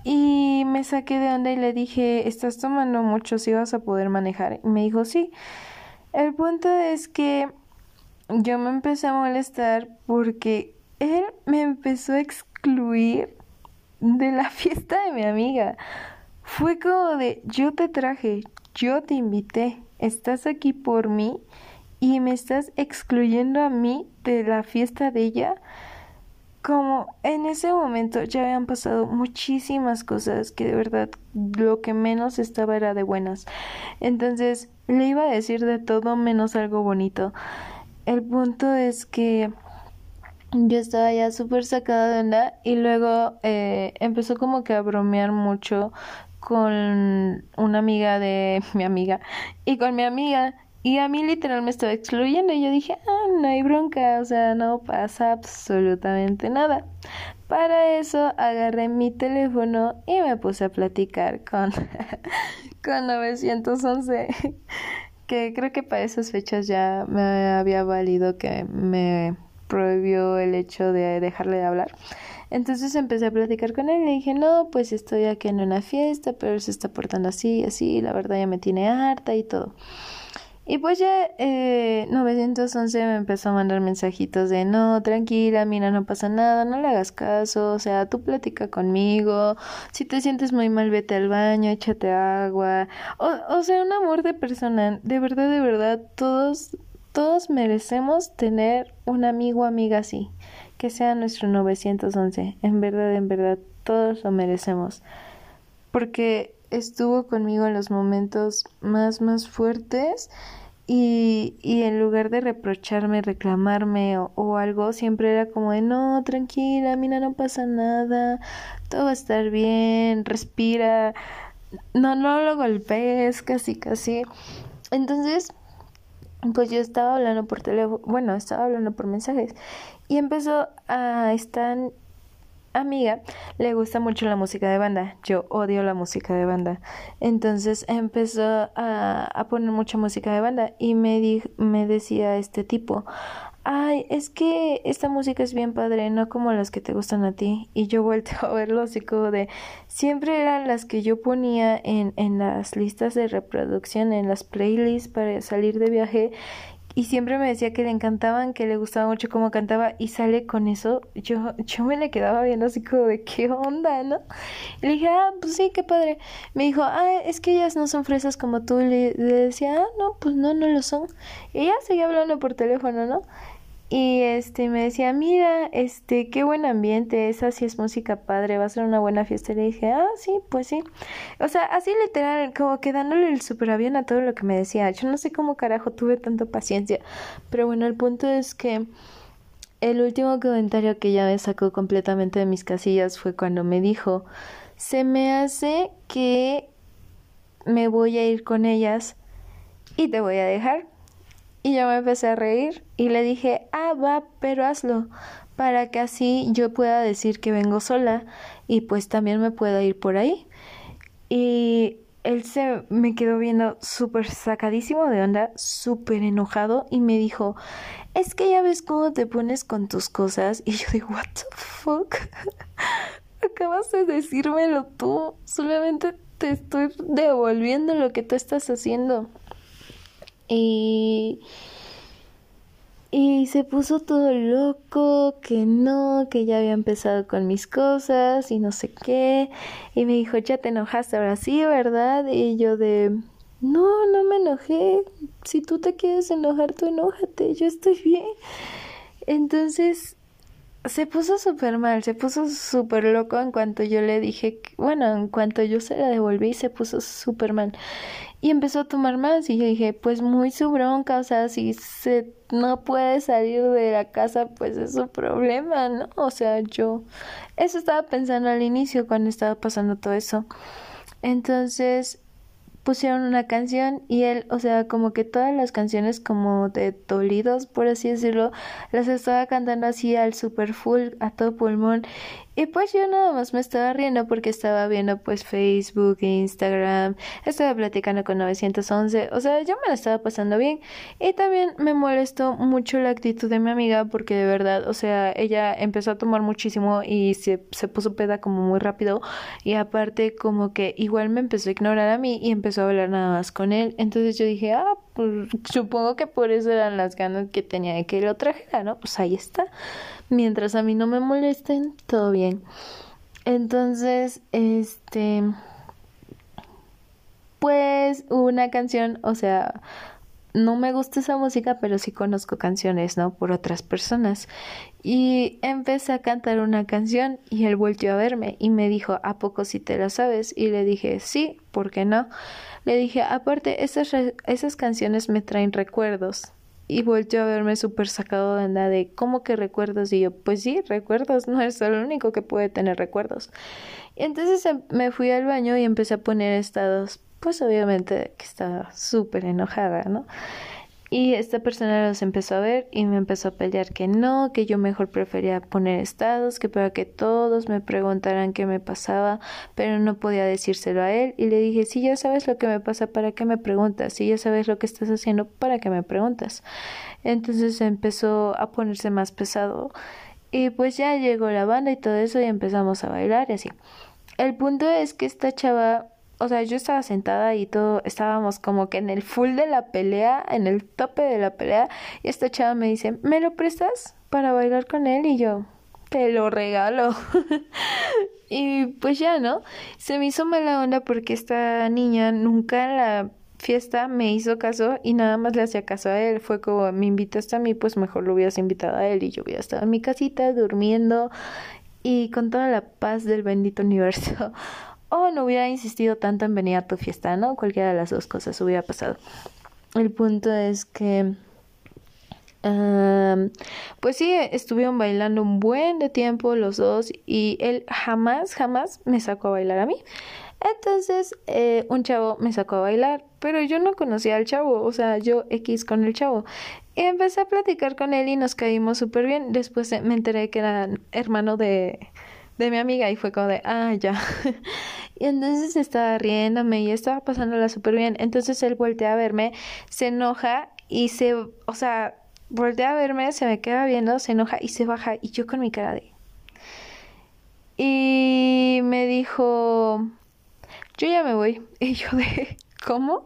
Y me saqué de onda y le dije, estás tomando mucho, si vas a poder manejar. Y me dijo, sí. El punto es que yo me empecé a molestar porque él me empezó a excluir de la fiesta de mi amiga. Fue como de, yo te traje, yo te invité, estás aquí por mí y me estás excluyendo a mí de la fiesta de ella. Como en ese momento ya habían pasado muchísimas cosas que de verdad lo que menos estaba era de buenas. Entonces le iba a decir de todo menos algo bonito. El punto es que yo estaba ya súper sacada de onda y luego eh, empezó como que a bromear mucho con una amiga de mi amiga y con mi amiga y a mí literal me estaba excluyendo y yo dije, ah, no hay bronca, o sea, no pasa absolutamente nada. Para eso agarré mi teléfono y me puse a platicar con, con 911, que creo que para esas fechas ya me había valido que me prohibió el hecho de dejarle de hablar. Entonces empecé a platicar con él y le dije, no, pues estoy aquí en una fiesta, pero se está portando así, así, la verdad ya me tiene harta y todo. Y pues ya eh, 911 me empezó a mandar mensajitos de no, tranquila, mira, no pasa nada, no le hagas caso, o sea, tú platica conmigo, si te sientes muy mal, vete al baño, échate agua, o, o sea, un amor de persona, de verdad, de verdad, todos, todos merecemos tener un amigo amiga así que sea nuestro 911. En verdad, en verdad, todos lo merecemos. porque estuvo conmigo en los momentos más, más fuertes y, y en lugar de reprocharme, reclamarme o, o, algo, siempre era como de no, tranquila, mira, no pasa nada, todo va a estar bien, respira, no, no lo golpees, casi, casi. Entonces, pues yo estaba hablando por teléfono, bueno, estaba hablando por mensajes y empezó a estar amiga le gusta mucho la música de banda. Yo odio la música de banda. Entonces empezó a, a poner mucha música de banda y me, di, me decía este tipo, ay, es que esta música es bien padre, no como las que te gustan a ti. Y yo volteo a verlo así como de, siempre eran las que yo ponía en, en las listas de reproducción, en las playlists para salir de viaje y siempre me decía que le encantaban, que le gustaba mucho cómo cantaba y sale con eso, yo, yo me le quedaba viendo así como de qué onda, ¿no? Y le dije, ah, pues sí, qué padre. Me dijo, ah, es que ellas no son fresas como tú. Y le, le decía, ah, no, pues no, no lo son. Y ella seguía hablando por teléfono, ¿no? Y este me decía, mira, este, qué buen ambiente, esa sí es música padre, va a ser una buena fiesta. Y le dije, ah, sí, pues sí. O sea, así literal, como que dándole el super avión a todo lo que me decía. Yo no sé cómo carajo tuve tanta paciencia. Pero bueno, el punto es que el último comentario que ya me sacó completamente de mis casillas fue cuando me dijo, se me hace que me voy a ir con ellas y te voy a dejar. Y yo me empecé a reír y le dije, ah, va, pero hazlo, para que así yo pueda decir que vengo sola y pues también me pueda ir por ahí. Y él se me quedó viendo súper sacadísimo de onda, súper enojado y me dijo, es que ya ves cómo te pones con tus cosas. Y yo digo, what the fuck? Acabas de decírmelo tú, solamente te estoy devolviendo lo que tú estás haciendo. Y, y se puso todo loco, que no, que ya había empezado con mis cosas y no sé qué. Y me dijo, ya te enojaste ahora sí, ¿verdad? Y yo de, no, no me enojé. Si tú te quieres enojar, tú enójate, yo estoy bien. Entonces se puso súper mal, se puso súper loco en cuanto yo le dije, bueno, en cuanto yo se la devolví, se puso súper mal. Y empezó a tomar más y yo dije, pues muy su bronca, o sea, si se no puede salir de la casa, pues es su problema, ¿no? O sea, yo eso estaba pensando al inicio cuando estaba pasando todo eso. Entonces, pusieron una canción y él, o sea, como que todas las canciones como de dolidos, por así decirlo, las estaba cantando así al super full, a todo pulmón. Y pues yo nada más me estaba riendo porque estaba viendo pues Facebook, Instagram, estaba platicando con 911, o sea, yo me la estaba pasando bien. Y también me molestó mucho la actitud de mi amiga porque de verdad, o sea, ella empezó a tomar muchísimo y se, se puso peda como muy rápido y aparte como que igual me empezó a ignorar a mí y empezó a hablar nada más con él. Entonces yo dije, ah, pues supongo que por eso eran las ganas que tenía de que lo trajera, ¿no? Pues ahí está mientras a mí no me molesten, todo bien. Entonces, este, pues una canción, o sea, no me gusta esa música, pero sí conozco canciones, ¿no? Por otras personas. Y empecé a cantar una canción y él volvió a verme y me dijo, ¿a poco si te la sabes? Y le dije, sí, ¿por qué no? Le dije, aparte, esas, esas canciones me traen recuerdos y volteó a verme súper sacado de onda de cómo que recuerdos y yo pues sí recuerdos no es el único que puede tener recuerdos y entonces em, me fui al baño y empecé a poner estados pues obviamente que estaba súper enojada no y esta persona los empezó a ver y me empezó a pelear que no, que yo mejor prefería poner estados, que para que todos me preguntaran qué me pasaba, pero no podía decírselo a él. Y le dije, si ya sabes lo que me pasa, ¿para qué me preguntas? Si ya sabes lo que estás haciendo, ¿para qué me preguntas? Entonces empezó a ponerse más pesado. Y pues ya llegó la banda y todo eso y empezamos a bailar así. El punto es que esta chava o sea, yo estaba sentada y todo, estábamos como que en el full de la pelea, en el tope de la pelea, y esta chava me dice, ¿me lo prestas para bailar con él? Y yo, te lo regalo. y pues ya, ¿no? Se me hizo mala onda porque esta niña nunca en la fiesta me hizo caso y nada más le hacía caso a él. Fue como, me invitaste a mí, pues mejor lo hubieras invitado a él y yo hubiera estado en mi casita durmiendo y con toda la paz del bendito universo. o no hubiera insistido tanto en venir a tu fiesta, ¿no? Cualquiera de las dos cosas hubiera pasado. El punto es que pues sí, estuvieron bailando un buen de tiempo los dos y él jamás, jamás me sacó a bailar a mí. Entonces, eh, un chavo me sacó a bailar, pero yo no conocía al chavo, o sea, yo X con el chavo. Y empecé a platicar con él y nos caímos súper bien. Después me enteré que era hermano de, de mi amiga y fue como de, ah, ya. y entonces estaba riéndome y estaba pasándola súper bien. Entonces él voltea a verme, se enoja y se, o sea, voltea a verme, se me queda viendo, se enoja y se baja y yo con mi cara de... Y me dijo, yo ya me voy. Y yo de, ¿cómo?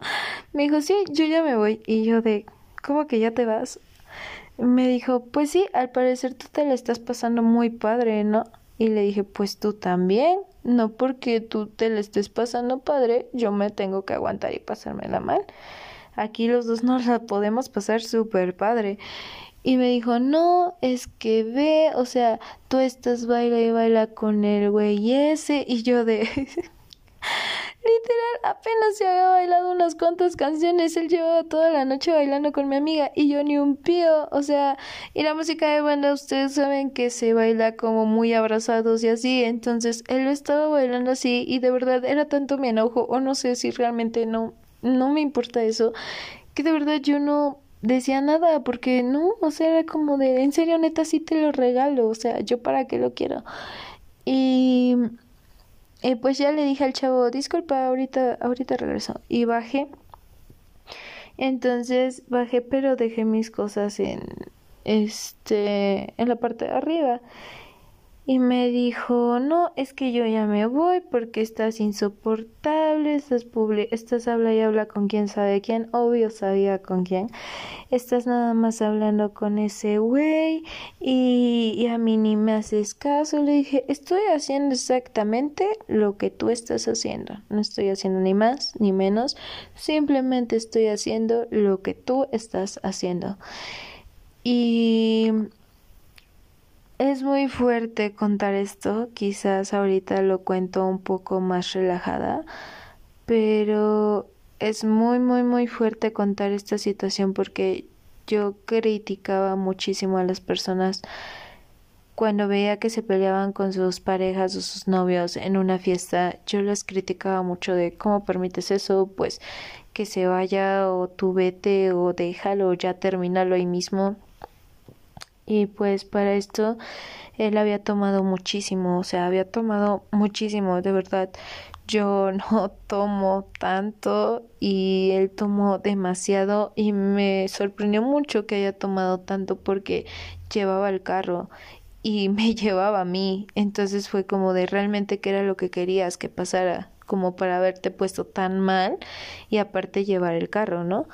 Me dijo, sí, yo ya me voy. Y yo de, ¿cómo que ya te vas? Me dijo, pues sí, al parecer tú te la estás pasando muy padre, ¿no? Y le dije, pues tú también. No porque tú te la estés pasando padre, yo me tengo que aguantar y pasármela mal. Aquí los dos nos la podemos pasar súper padre. Y me dijo, no, es que ve, o sea, tú estás baila y baila con el güey ese. Y yo de... Literal, apenas se había bailado unas cuantas canciones. Él llevaba toda la noche bailando con mi amiga y yo ni un pío. O sea, y la música de banda, ustedes saben que se baila como muy abrazados y así. Entonces, él lo estaba bailando así y de verdad era tanto mi enojo, o no sé si realmente no, no me importa eso, que de verdad yo no decía nada porque no, o sea, era como de, en serio, neta, sí te lo regalo. O sea, yo para qué lo quiero. Y eh, pues ya le dije al chavo, disculpa, ahorita, ahorita regreso. Y bajé. Entonces bajé, pero dejé mis cosas en este en la parte de arriba y me dijo, no, es que yo ya me voy porque estás insoportable, estás, estás habla y habla con quién sabe quién, obvio sabía con quién, estás nada más hablando con ese güey y, y a mí ni me haces caso, le dije, estoy haciendo exactamente lo que tú estás haciendo, no estoy haciendo ni más ni menos, simplemente estoy haciendo lo que tú estás haciendo. Y es muy fuerte contar esto, quizás ahorita lo cuento un poco más relajada, pero es muy, muy, muy fuerte contar esta situación porque yo criticaba muchísimo a las personas cuando veía que se peleaban con sus parejas o sus novios en una fiesta, yo las criticaba mucho de cómo permites eso, pues que se vaya o tú vete o déjalo, ya termínalo ahí mismo y pues para esto él había tomado muchísimo, o sea, había tomado muchísimo, de verdad. Yo no tomo tanto y él tomó demasiado y me sorprendió mucho que haya tomado tanto porque llevaba el carro y me llevaba a mí. Entonces fue como de realmente qué era lo que querías que pasara, como para haberte puesto tan mal y aparte llevar el carro, ¿no?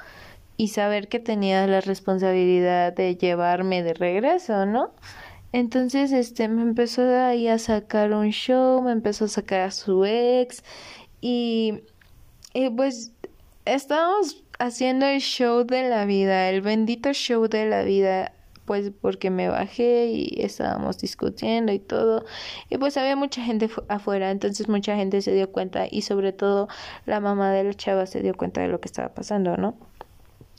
Y saber que tenía la responsabilidad de llevarme de regreso, ¿no? Entonces, este, me empezó ahí a sacar un show, me empezó a sacar a su ex y, y pues estábamos haciendo el show de la vida, el bendito show de la vida, pues porque me bajé y estábamos discutiendo y todo y pues había mucha gente afuera entonces mucha gente se dio cuenta y sobre todo la mamá de la chava se dio cuenta de lo que estaba pasando no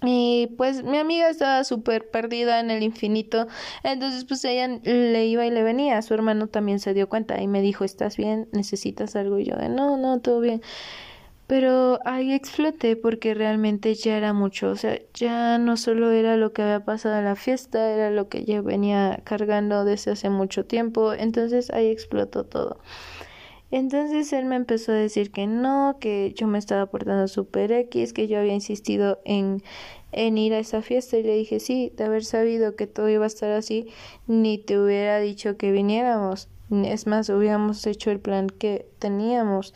y pues mi amiga estaba súper perdida en el infinito. Entonces pues ella le iba y le venía. Su hermano también se dio cuenta y me dijo, ¿estás bien? ¿Necesitas algo? Y yo de, no, no, todo bien. Pero ahí exploté porque realmente ya era mucho. O sea, ya no solo era lo que había pasado en la fiesta, era lo que yo venía cargando desde hace mucho tiempo. Entonces ahí explotó todo. Entonces él me empezó a decir que no, que yo me estaba portando super X, que yo había insistido en, en ir a esa fiesta y le dije sí, de haber sabido que todo iba a estar así, ni te hubiera dicho que viniéramos. Es más, hubiéramos hecho el plan que teníamos,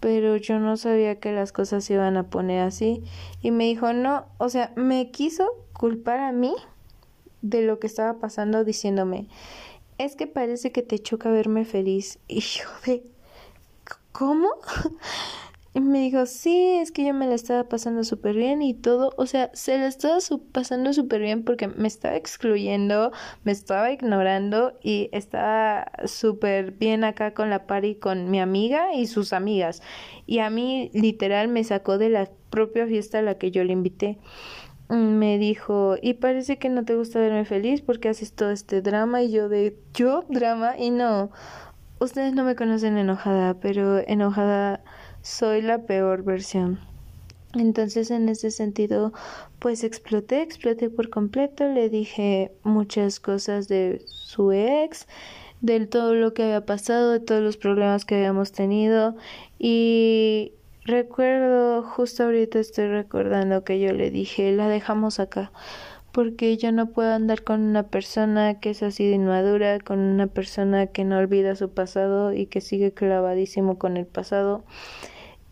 pero yo no sabía que las cosas se iban a poner así. Y me dijo, no, o sea, me quiso culpar a mí de lo que estaba pasando diciéndome, es que parece que te choca verme feliz. Y de, ¿cómo? Y me dijo, sí, es que yo me la estaba pasando súper bien y todo, o sea, se la estaba pasando súper bien porque me estaba excluyendo, me estaba ignorando y estaba súper bien acá con la party con mi amiga y sus amigas. Y a mí literal me sacó de la propia fiesta a la que yo le invité. Me dijo, y parece que no te gusta verme feliz porque haces todo este drama y yo de, yo drama y no, ustedes no me conocen enojada, pero enojada soy la peor versión. Entonces en ese sentido pues exploté, exploté por completo, le dije muchas cosas de su ex, de todo lo que había pasado, de todos los problemas que habíamos tenido. Y recuerdo, justo ahorita estoy recordando que yo le dije, la dejamos acá porque yo no puedo andar con una persona que es así de inmadura, con una persona que no olvida su pasado y que sigue clavadísimo con el pasado.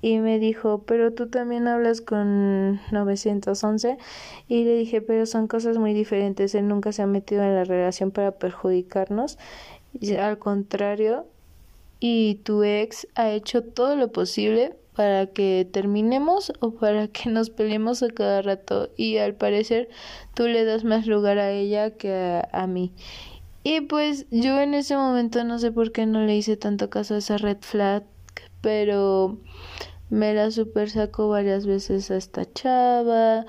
Y me dijo, pero tú también hablas con 911 y le dije, pero son cosas muy diferentes, él nunca se ha metido en la relación para perjudicarnos, y al contrario, y tu ex ha hecho todo lo posible para que terminemos o para que nos peleemos a cada rato y al parecer tú le das más lugar a ella que a, mí. Y pues yo en ese momento no sé por qué no le hice tanto caso a esa red flag, pero me la super sacó varias veces a esta chava,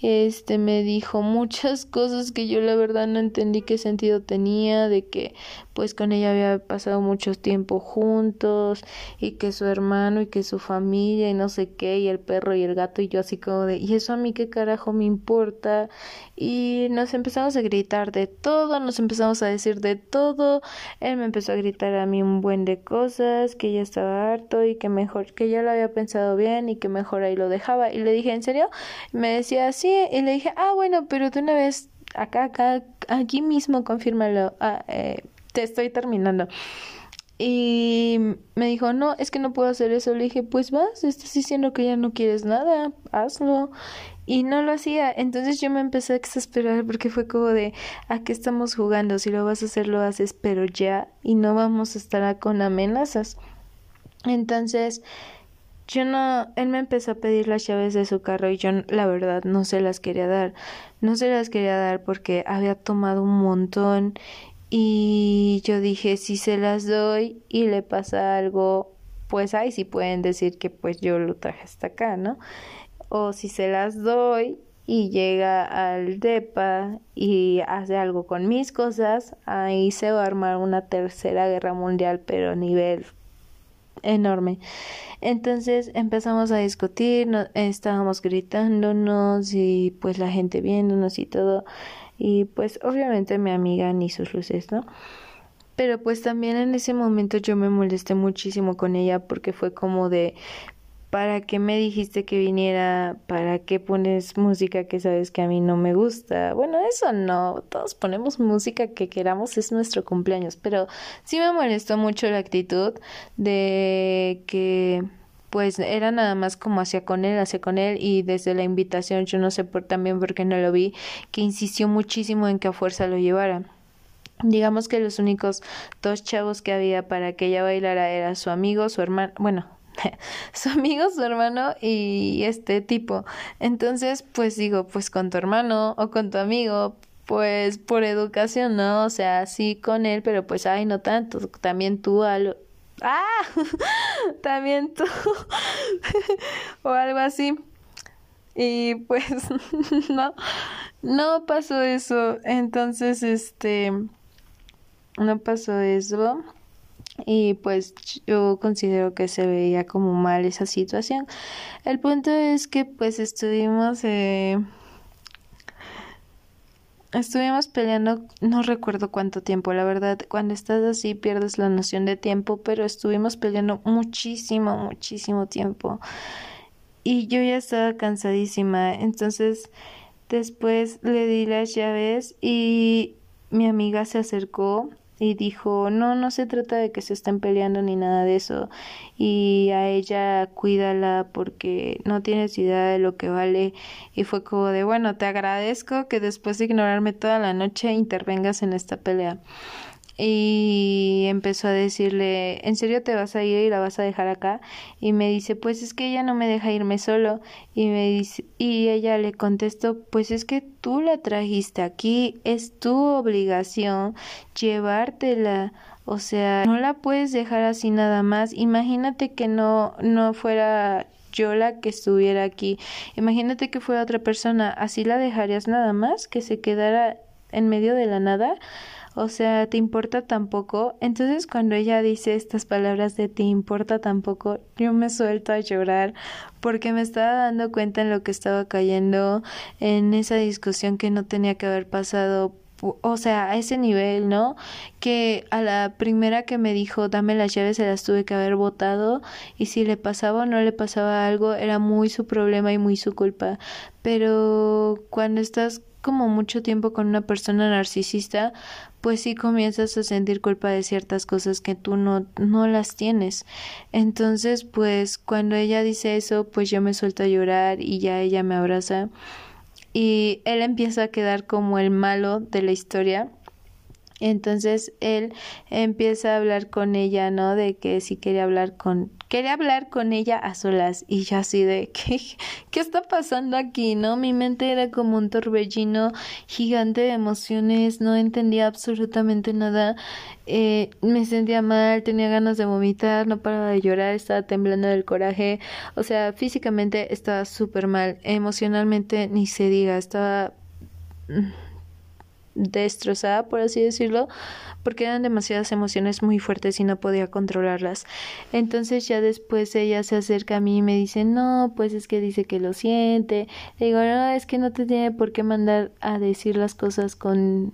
este me dijo muchas cosas que yo la verdad no entendí qué sentido tenía, de que pues con ella había pasado mucho tiempo juntos y que su hermano y que su familia y no sé qué y el perro y el gato y yo así como de y eso a mí qué carajo me importa y nos empezamos a gritar de todo, nos empezamos a decir de todo, él me empezó a gritar a mí un buen de cosas, que ya estaba harto y que mejor, que ya lo había pensado bien y que mejor ahí lo dejaba. Y le dije ¿en serio? me decía sí y le dije ah bueno pero de una vez acá acá aquí mismo confírmalo. Ah, eh, te estoy terminando. Y me dijo, no, es que no puedo hacer eso. Le dije, pues vas, estás diciendo que ya no quieres nada, hazlo. Y no lo hacía. Entonces yo me empecé a exasperar porque fue como de, ¿a qué estamos jugando? Si lo vas a hacer, lo haces, pero ya. Y no vamos a estar con amenazas. Entonces, yo no, él me empezó a pedir las llaves de su carro y yo la verdad no se las quería dar. No se las quería dar porque había tomado un montón y yo dije, si se las doy y le pasa algo, pues ahí sí pueden decir que pues yo lo traje hasta acá, ¿no? O si se las doy y llega al DEPA y hace algo con mis cosas, ahí se va a armar una tercera guerra mundial, pero a nivel enorme. Entonces empezamos a discutir, estábamos gritándonos y pues la gente viéndonos y todo y pues obviamente mi amiga ni sus luces, ¿no? Pero pues también en ese momento yo me molesté muchísimo con ella porque fue como de ¿para qué me dijiste que viniera? ¿Para qué pones música que sabes que a mí no me gusta? Bueno, eso no, todos ponemos música que queramos, es nuestro cumpleaños, pero sí me molestó mucho la actitud de que pues era nada más como hacía con él, hacía con él y desde la invitación, yo no sé por también porque no lo vi, que insistió muchísimo en que a fuerza lo llevara. Digamos que los únicos dos chavos que había para que ella bailara era su amigo, su hermano, bueno, su amigo, su hermano y este tipo. Entonces, pues digo, pues con tu hermano o con tu amigo, pues por educación, ¿no? O sea, sí con él, pero pues ay, no tanto. También tú ah, también tú, o algo así. Y pues no, no pasó eso. Entonces, este, no pasó eso. Y pues yo considero que se veía como mal esa situación. El punto es que pues estuvimos eh, Estuvimos peleando, no recuerdo cuánto tiempo, la verdad, cuando estás así pierdes la noción de tiempo, pero estuvimos peleando muchísimo, muchísimo tiempo. Y yo ya estaba cansadísima, entonces después le di las llaves y mi amiga se acercó y dijo, no, no se trata de que se estén peleando ni nada de eso y a ella cuídala porque no tienes idea de lo que vale y fue como de, bueno, te agradezco que después de ignorarme toda la noche intervengas en esta pelea. Y empezó a decirle, ¿en serio te vas a ir y la vas a dejar acá? Y me dice, pues es que ella no me deja irme solo. Y me dice, y ella le contestó, pues es que tú la trajiste aquí, es tu obligación llevártela. O sea, no la puedes dejar así nada más. Imagínate que no, no fuera yo la que estuviera aquí. Imagínate que fuera otra persona. ¿Así la dejarías nada más? ¿Que se quedara en medio de la nada? O sea, ¿te importa tampoco? Entonces cuando ella dice estas palabras de te importa tampoco, yo me suelto a llorar porque me estaba dando cuenta en lo que estaba cayendo en esa discusión que no tenía que haber pasado o sea, a ese nivel, ¿no? Que a la primera que me dijo dame las llaves se las tuve que haber votado y si le pasaba o no le pasaba algo era muy su problema y muy su culpa. Pero cuando estás como mucho tiempo con una persona narcisista, pues sí comienzas a sentir culpa de ciertas cosas que tú no, no las tienes. Entonces, pues cuando ella dice eso, pues yo me suelto a llorar y ya ella me abraza y él empieza a quedar como el malo de la historia entonces él empieza a hablar con ella, ¿no? De que si quería hablar con, quería hablar con ella a solas y yo así de, ¿qué, qué está pasando aquí, no? Mi mente era como un torbellino gigante de emociones, no entendía absolutamente nada, eh, me sentía mal, tenía ganas de vomitar, no paraba de llorar, estaba temblando del coraje, o sea, físicamente estaba súper mal, emocionalmente ni se diga, estaba destrozada, por así decirlo, porque eran demasiadas emociones muy fuertes y no podía controlarlas. Entonces ya después ella se acerca a mí y me dice, no, pues es que dice que lo siente. Le digo, no, es que no te tiene por qué mandar a decir las cosas con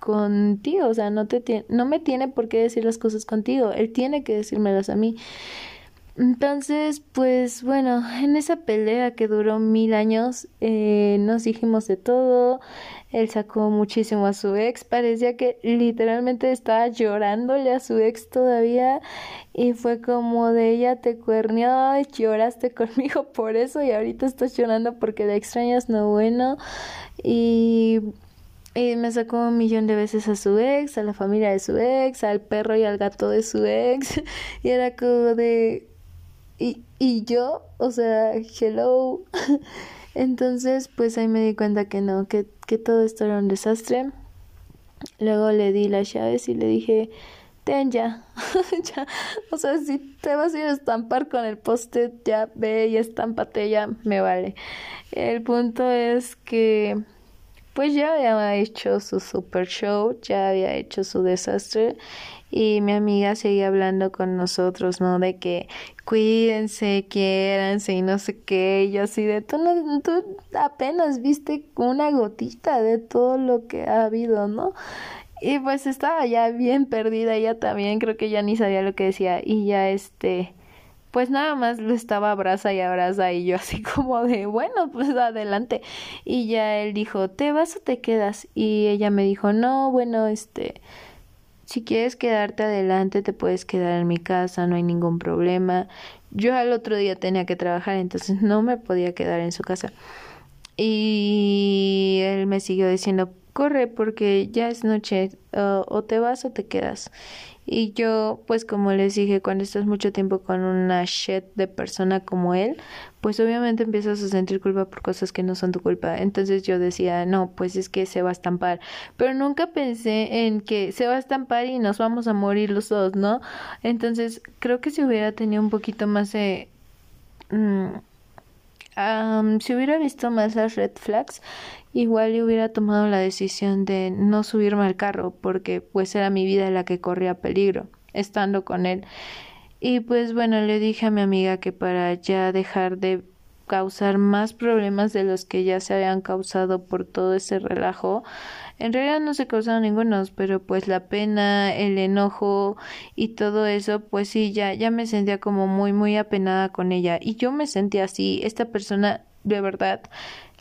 contigo, o sea, no te no me tiene por qué decir las cosas contigo, él tiene que decírmelas a mí. Entonces, pues bueno, en esa pelea que duró mil años, eh, nos dijimos de todo, él sacó muchísimo a su ex, parecía que literalmente estaba llorándole a su ex todavía. Y fue como de ella te cuernió, lloraste conmigo por eso y ahorita estás llorando porque le extrañas no bueno y y me sacó un millón de veces a su ex, a la familia de su ex, al perro y al gato de su ex. Y era como de, y, y yo, o sea, hello. Entonces, pues ahí me di cuenta que no, que, que todo esto era un desastre. Luego le di las llaves y le dije, ten ya, ya, o sea, si te vas a ir a estampar con el post ya ve y estámpate, ya me vale. El punto es que, pues ya había hecho su super show, ya había hecho su desastre y mi amiga seguía hablando con nosotros, ¿no? De que cuídense, quiéranse y no sé qué, y yo así de, tú, no, tú apenas viste una gotita de todo lo que ha habido, ¿no? Y pues estaba ya bien perdida, ella también, creo que ya ni sabía lo que decía, y ya este, pues nada más lo estaba abraza y abraza y yo así como de, bueno, pues adelante. Y ya él dijo, ¿te vas o te quedas? Y ella me dijo, no, bueno, este si quieres quedarte adelante, te puedes quedar en mi casa, no hay ningún problema. Yo al otro día tenía que trabajar, entonces no me podía quedar en su casa. Y él me siguió diciendo, corre porque ya es noche, o te vas o te quedas. Y yo, pues como les dije, cuando estás mucho tiempo con una shit de persona como él, pues obviamente empiezas a sentir culpa por cosas que no son tu culpa. Entonces yo decía, no, pues es que se va a estampar. Pero nunca pensé en que se va a estampar y nos vamos a morir los dos, ¿no? Entonces creo que si hubiera tenido un poquito más de... Mm, si hubiera visto más las red flags, igual yo hubiera tomado la decisión de no subirme al carro porque pues era mi vida la que corría peligro estando con él. Y pues bueno, le dije a mi amiga que para ya dejar de causar más problemas de los que ya se habían causado por todo ese relajo. En realidad no se causaron ningunos, pero pues la pena, el enojo y todo eso, pues sí, ya, ya me sentía como muy, muy apenada con ella. Y yo me sentía así, esta persona de verdad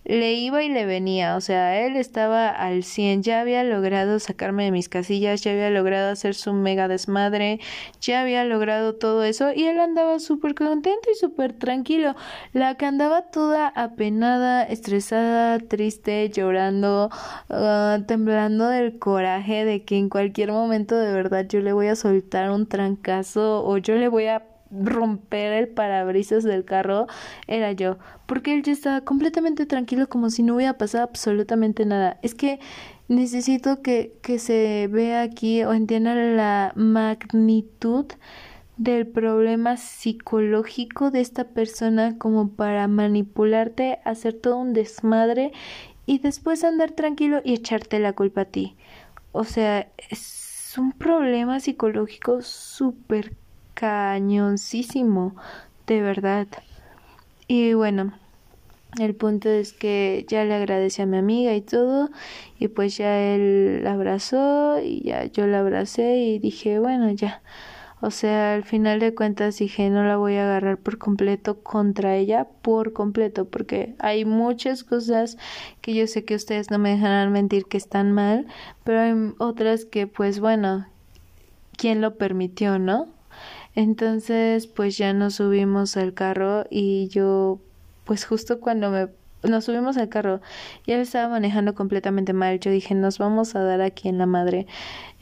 le iba y le venía, o sea, él estaba al 100, ya había logrado sacarme de mis casillas, ya había logrado hacer su mega desmadre, ya había logrado todo eso y él andaba súper contento y súper tranquilo. La que andaba toda apenada, estresada, triste, llorando, uh, temblando del coraje de que en cualquier momento de verdad yo le voy a soltar un trancazo o yo le voy a romper el parabrisas del carro era yo, porque él ya estaba completamente tranquilo como si no hubiera pasado absolutamente nada. Es que necesito que, que se vea aquí o entienda la magnitud del problema psicológico de esta persona como para manipularte, hacer todo un desmadre y después andar tranquilo y echarte la culpa a ti. O sea, es un problema psicológico súper cañoncísimo, de verdad. Y bueno, el punto es que ya le agradecí a mi amiga y todo, y pues ya él la abrazó y ya yo la abracé y dije, bueno, ya. O sea, al final de cuentas dije, no la voy a agarrar por completo contra ella, por completo, porque hay muchas cosas que yo sé que ustedes no me dejarán mentir que están mal, pero hay otras que pues bueno, ¿quién lo permitió, no? Entonces, pues ya nos subimos al carro y yo, pues justo cuando me nos subimos al carro y él estaba manejando completamente mal. Yo dije, nos vamos a dar aquí en la madre.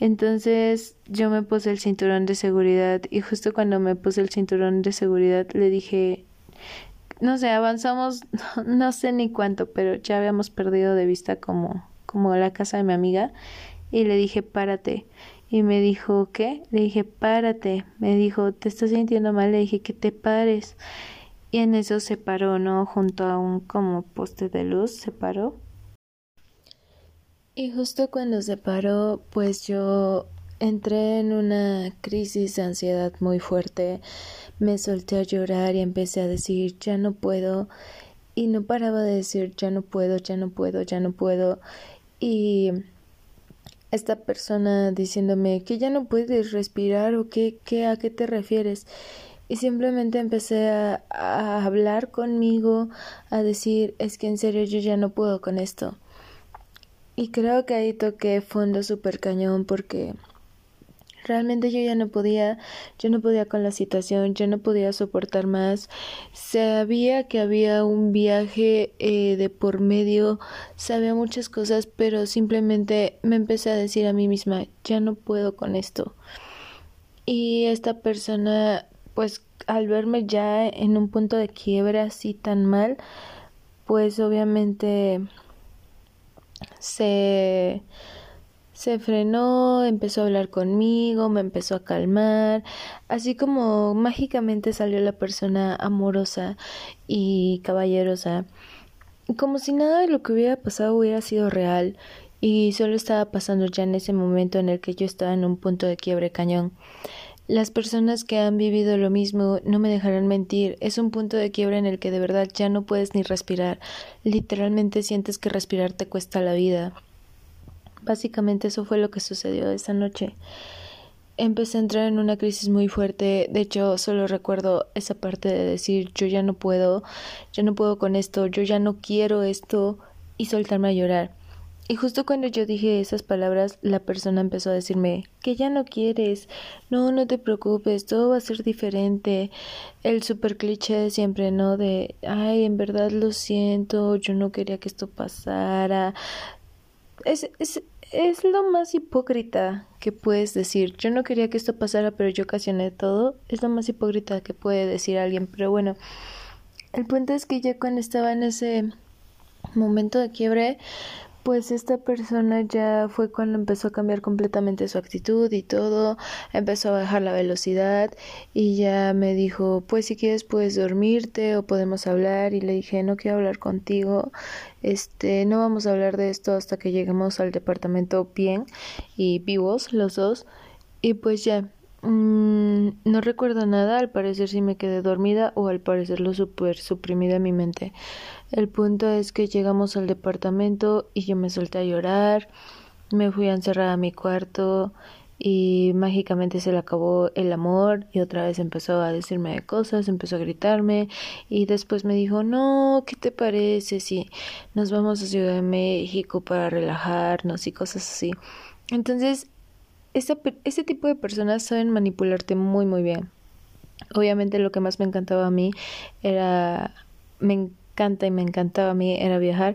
Entonces yo me puse el cinturón de seguridad y justo cuando me puse el cinturón de seguridad le dije, no sé, avanzamos, no, sé ni cuánto, pero ya habíamos perdido de vista como, como la casa de mi amiga y le dije, párate. Y me dijo, ¿qué? Le dije, párate. Me dijo, ¿te estás sintiendo mal? Le dije, que te pares. Y en eso se paró, ¿no? Junto a un como poste de luz, se paró. Y justo cuando se paró, pues yo entré en una crisis de ansiedad muy fuerte. Me solté a llorar y empecé a decir, ya no puedo. Y no paraba de decir, ya no puedo, ya no puedo, ya no puedo. Y esta persona diciéndome que ya no puedes respirar o qué, qué a qué te refieres y simplemente empecé a, a, hablar conmigo, a decir es que en serio yo ya no puedo con esto. Y creo que ahí toqué fondo super cañón porque Realmente yo ya no podía, yo no podía con la situación, yo no podía soportar más. Sabía que había un viaje eh, de por medio, sabía muchas cosas, pero simplemente me empecé a decir a mí misma, ya no puedo con esto. Y esta persona, pues al verme ya en un punto de quiebra así tan mal, pues obviamente se se frenó, empezó a hablar conmigo, me empezó a calmar, así como mágicamente salió la persona amorosa y caballerosa, como si nada de lo que hubiera pasado hubiera sido real y solo estaba pasando ya en ese momento en el que yo estaba en un punto de quiebre cañón. Las personas que han vivido lo mismo no me dejarán mentir, es un punto de quiebre en el que de verdad ya no puedes ni respirar, literalmente sientes que respirar te cuesta la vida. Básicamente eso fue lo que sucedió esa noche. Empecé a entrar en una crisis muy fuerte. De hecho, solo recuerdo esa parte de decir yo ya no puedo, ya no puedo con esto, yo ya no quiero esto y soltarme a llorar. Y justo cuando yo dije esas palabras, la persona empezó a decirme que ya no quieres, no, no te preocupes, todo va a ser diferente. El super cliché siempre, ¿no? De, ay, en verdad lo siento, yo no quería que esto pasara. Es, es, es lo más hipócrita que puedes decir. Yo no quería que esto pasara, pero yo ocasioné todo. Es lo más hipócrita que puede decir alguien. Pero bueno, el punto es que ya cuando estaba en ese momento de quiebre, pues esta persona ya fue cuando empezó a cambiar completamente su actitud y todo, empezó a bajar la velocidad y ya me dijo, pues si quieres puedes dormirte o podemos hablar y le dije, no quiero hablar contigo, este, no vamos a hablar de esto hasta que lleguemos al departamento bien y vivos los dos y pues ya mm, no recuerdo nada, al parecer sí me quedé dormida o al parecer lo super suprimida en mi mente. El punto es que llegamos al departamento y yo me solté a llorar, me fui a encerrar a mi cuarto y mágicamente se le acabó el amor y otra vez empezó a decirme de cosas, empezó a gritarme y después me dijo, no, ¿qué te parece si nos vamos a Ciudad de México para relajarnos y cosas así? Entonces, este tipo de personas saben manipularte muy, muy bien. Obviamente lo que más me encantaba a mí era, me encanta y me encantaba a mí era viajar.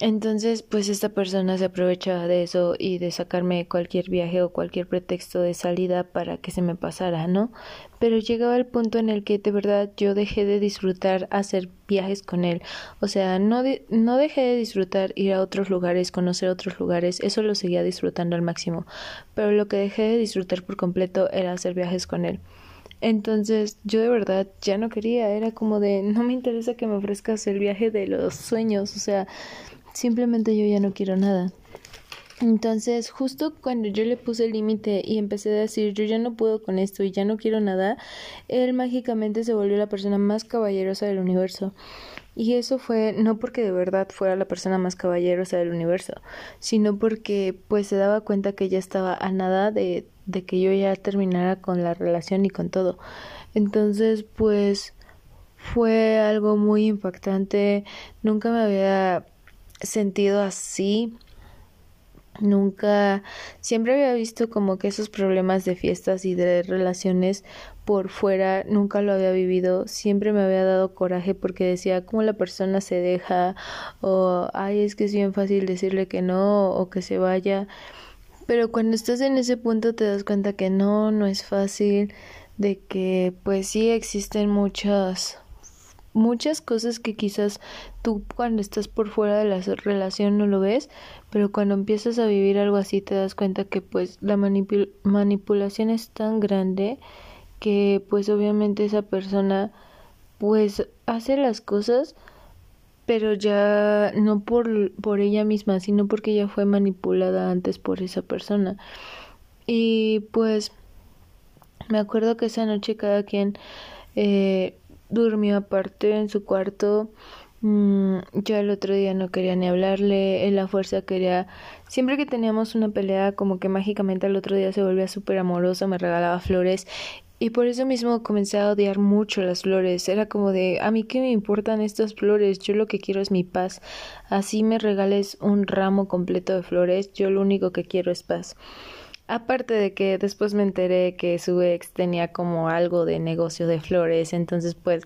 Entonces, pues esta persona se aprovechaba de eso y de sacarme cualquier viaje o cualquier pretexto de salida para que se me pasara, ¿no? Pero llegaba el punto en el que de verdad yo dejé de disfrutar hacer viajes con él. O sea, no, no dejé de disfrutar ir a otros lugares, conocer otros lugares, eso lo seguía disfrutando al máximo. Pero lo que dejé de disfrutar por completo era hacer viajes con él. Entonces yo de verdad ya no quería, era como de no me interesa que me ofrezcas el viaje de los sueños, o sea, simplemente yo ya no quiero nada. Entonces, justo cuando yo le puse el límite y empecé a decir yo ya no puedo con esto y ya no quiero nada, él mágicamente se volvió la persona más caballerosa del universo. Y eso fue no porque de verdad fuera la persona más caballerosa del universo, sino porque pues se daba cuenta que ya estaba a nada de, de que yo ya terminara con la relación y con todo. Entonces, pues fue algo muy impactante. Nunca me había sentido así. Nunca, siempre había visto como que esos problemas de fiestas y de relaciones por fuera, nunca lo había vivido, siempre me había dado coraje porque decía cómo la persona se deja o ay es que es bien fácil decirle que no o que se vaya, pero cuando estás en ese punto te das cuenta que no, no es fácil, de que pues sí existen muchas muchas cosas que quizás tú cuando estás por fuera de la relación no lo ves, pero cuando empiezas a vivir algo así te das cuenta que pues la manipulación es tan grande que pues obviamente esa persona pues hace las cosas pero ya no por, por ella misma, sino porque ya fue manipulada antes por esa persona. Y pues me acuerdo que esa noche cada quien eh, durmió aparte en su cuarto. Mm, yo el otro día no quería ni hablarle, él la fuerza quería, siempre que teníamos una pelea, como que mágicamente el otro día se volvía súper amoroso, me regalaba flores y por eso mismo comencé a odiar mucho las flores. Era como de, a mí qué me importan estas flores, yo lo que quiero es mi paz. Así me regales un ramo completo de flores, yo lo único que quiero es paz. Aparte de que después me enteré que su ex tenía como algo de negocio de flores, entonces pues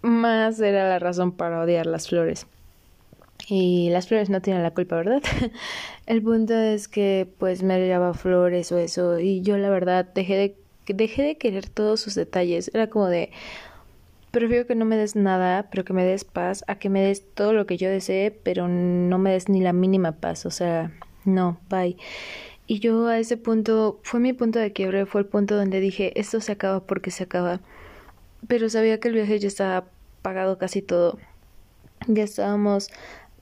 más era la razón para odiar las flores. Y las flores no tienen la culpa, ¿verdad? El punto es que pues me llevaba flores o eso y yo la verdad dejé de dejé de querer todos sus detalles. Era como de prefiero que no me des nada, pero que me des paz, a que me des todo lo que yo desee, pero no me des ni la mínima paz. O sea, no, bye. Y yo a ese punto, fue mi punto de quiebre, fue el punto donde dije, esto se acaba porque se acaba. Pero sabía que el viaje ya estaba pagado casi todo. Ya estábamos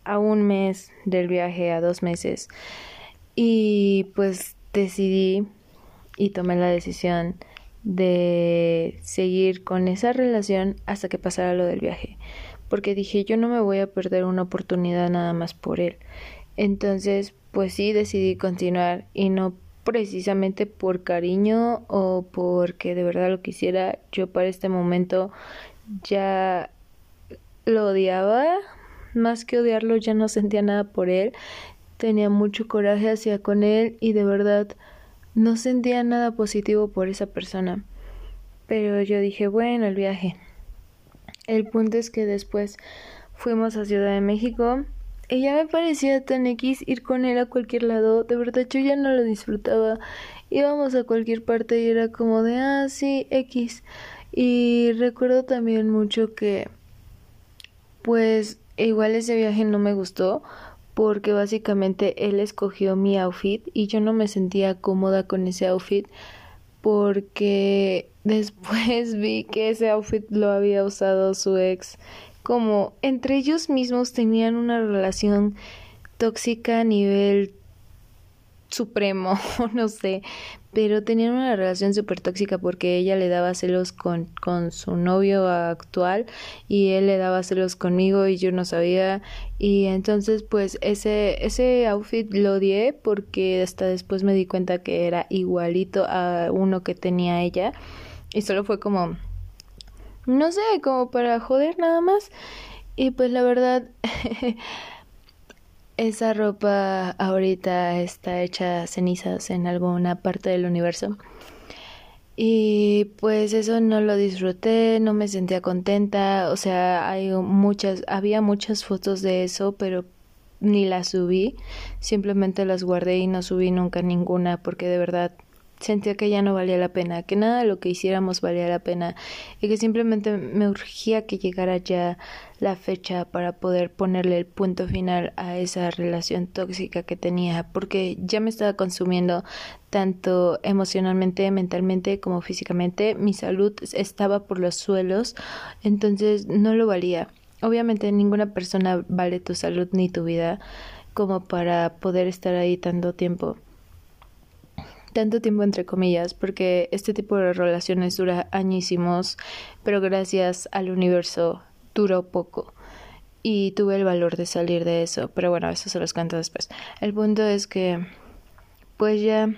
a un mes del viaje, a dos meses. Y pues decidí y tomé la decisión de seguir con esa relación hasta que pasara lo del viaje. Porque dije, yo no me voy a perder una oportunidad nada más por él. Entonces, pues sí decidí continuar y no precisamente por cariño o porque de verdad lo quisiera. Yo para este momento ya lo odiaba, más que odiarlo ya no sentía nada por él. Tenía mucho coraje hacia con él y de verdad no sentía nada positivo por esa persona. Pero yo dije, bueno, el viaje. El punto es que después fuimos a Ciudad de México ella me parecía tan X ir con él a cualquier lado, de verdad yo ya no lo disfrutaba. Íbamos a cualquier parte y era como de, ah, sí, X. Y recuerdo también mucho que, pues, igual ese viaje no me gustó porque básicamente él escogió mi outfit y yo no me sentía cómoda con ese outfit porque después vi que ese outfit lo había usado su ex. Como entre ellos mismos tenían una relación tóxica a nivel supremo, no sé, pero tenían una relación súper tóxica porque ella le daba celos con, con su novio actual y él le daba celos conmigo y yo no sabía. Y entonces pues ese, ese outfit lo odié porque hasta después me di cuenta que era igualito a uno que tenía ella. Y solo fue como, no sé, como para joder nada más. Y pues la verdad... Esa ropa ahorita está hecha cenizas en alguna parte del universo. Y pues eso no lo disfruté, no me sentía contenta, o sea, hay muchas, había muchas fotos de eso, pero ni las subí, simplemente las guardé y no subí nunca ninguna porque de verdad sentía que ya no valía la pena, que nada de lo que hiciéramos valía la pena y que simplemente me urgía que llegara ya la fecha para poder ponerle el punto final a esa relación tóxica que tenía, porque ya me estaba consumiendo tanto emocionalmente, mentalmente como físicamente, mi salud estaba por los suelos, entonces no lo valía. Obviamente ninguna persona vale tu salud ni tu vida como para poder estar ahí tanto tiempo tanto tiempo entre comillas, porque este tipo de relaciones dura añísimos, pero gracias al universo duró poco y tuve el valor de salir de eso, pero bueno, eso se los cuento después. El punto es que pues ya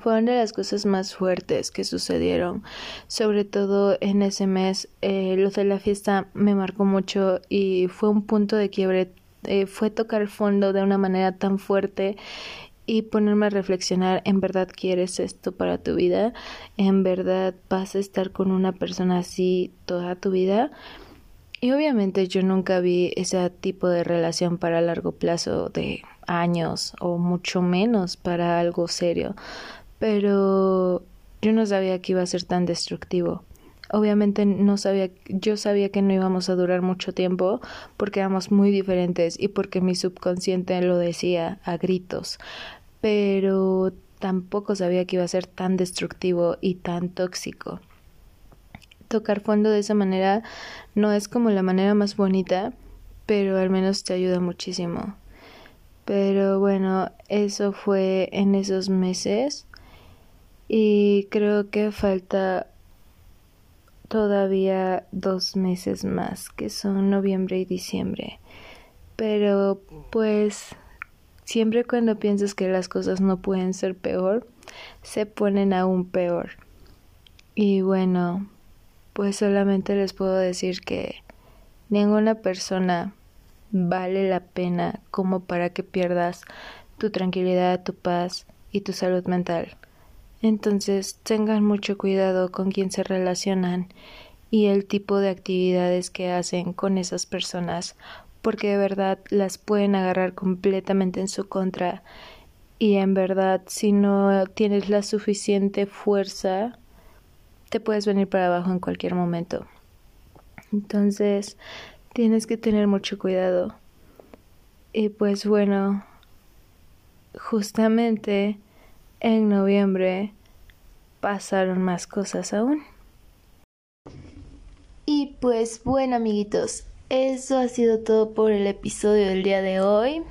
fueron de las cosas más fuertes que sucedieron, sobre todo en ese mes. Eh, lo de la fiesta me marcó mucho y fue un punto de quiebre, eh, fue tocar fondo de una manera tan fuerte y ponerme a reflexionar, ¿en verdad quieres esto para tu vida? ¿En verdad vas a estar con una persona así toda tu vida? Y obviamente yo nunca vi ese tipo de relación para largo plazo de años o mucho menos para algo serio, pero yo no sabía que iba a ser tan destructivo. Obviamente no sabía, yo sabía que no íbamos a durar mucho tiempo porque éramos muy diferentes y porque mi subconsciente lo decía a gritos, pero tampoco sabía que iba a ser tan destructivo y tan tóxico. Tocar fondo de esa manera no es como la manera más bonita, pero al menos te ayuda muchísimo. Pero bueno, eso fue en esos meses y creo que falta todavía dos meses más, que son noviembre y diciembre. Pero pues siempre cuando piensas que las cosas no pueden ser peor, se ponen aún peor. Y bueno, pues solamente les puedo decir que ninguna persona vale la pena como para que pierdas tu tranquilidad, tu paz y tu salud mental. Entonces tengan mucho cuidado con quién se relacionan y el tipo de actividades que hacen con esas personas, porque de verdad las pueden agarrar completamente en su contra y en verdad si no tienes la suficiente fuerza te puedes venir para abajo en cualquier momento. Entonces tienes que tener mucho cuidado. Y pues bueno, justamente en noviembre pasaron más cosas aún. Y pues bueno amiguitos, eso ha sido todo por el episodio del día de hoy.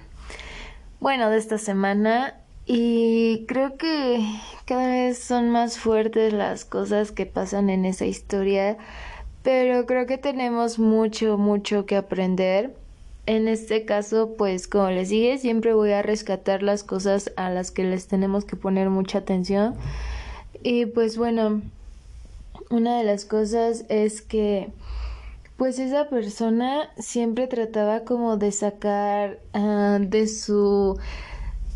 Bueno, de esta semana. Y creo que cada vez son más fuertes las cosas que pasan en esa historia. Pero creo que tenemos mucho, mucho que aprender. En este caso, pues como les dije, siempre voy a rescatar las cosas a las que les tenemos que poner mucha atención. Y pues bueno, una de las cosas es que pues esa persona siempre trataba como de sacar ah, de su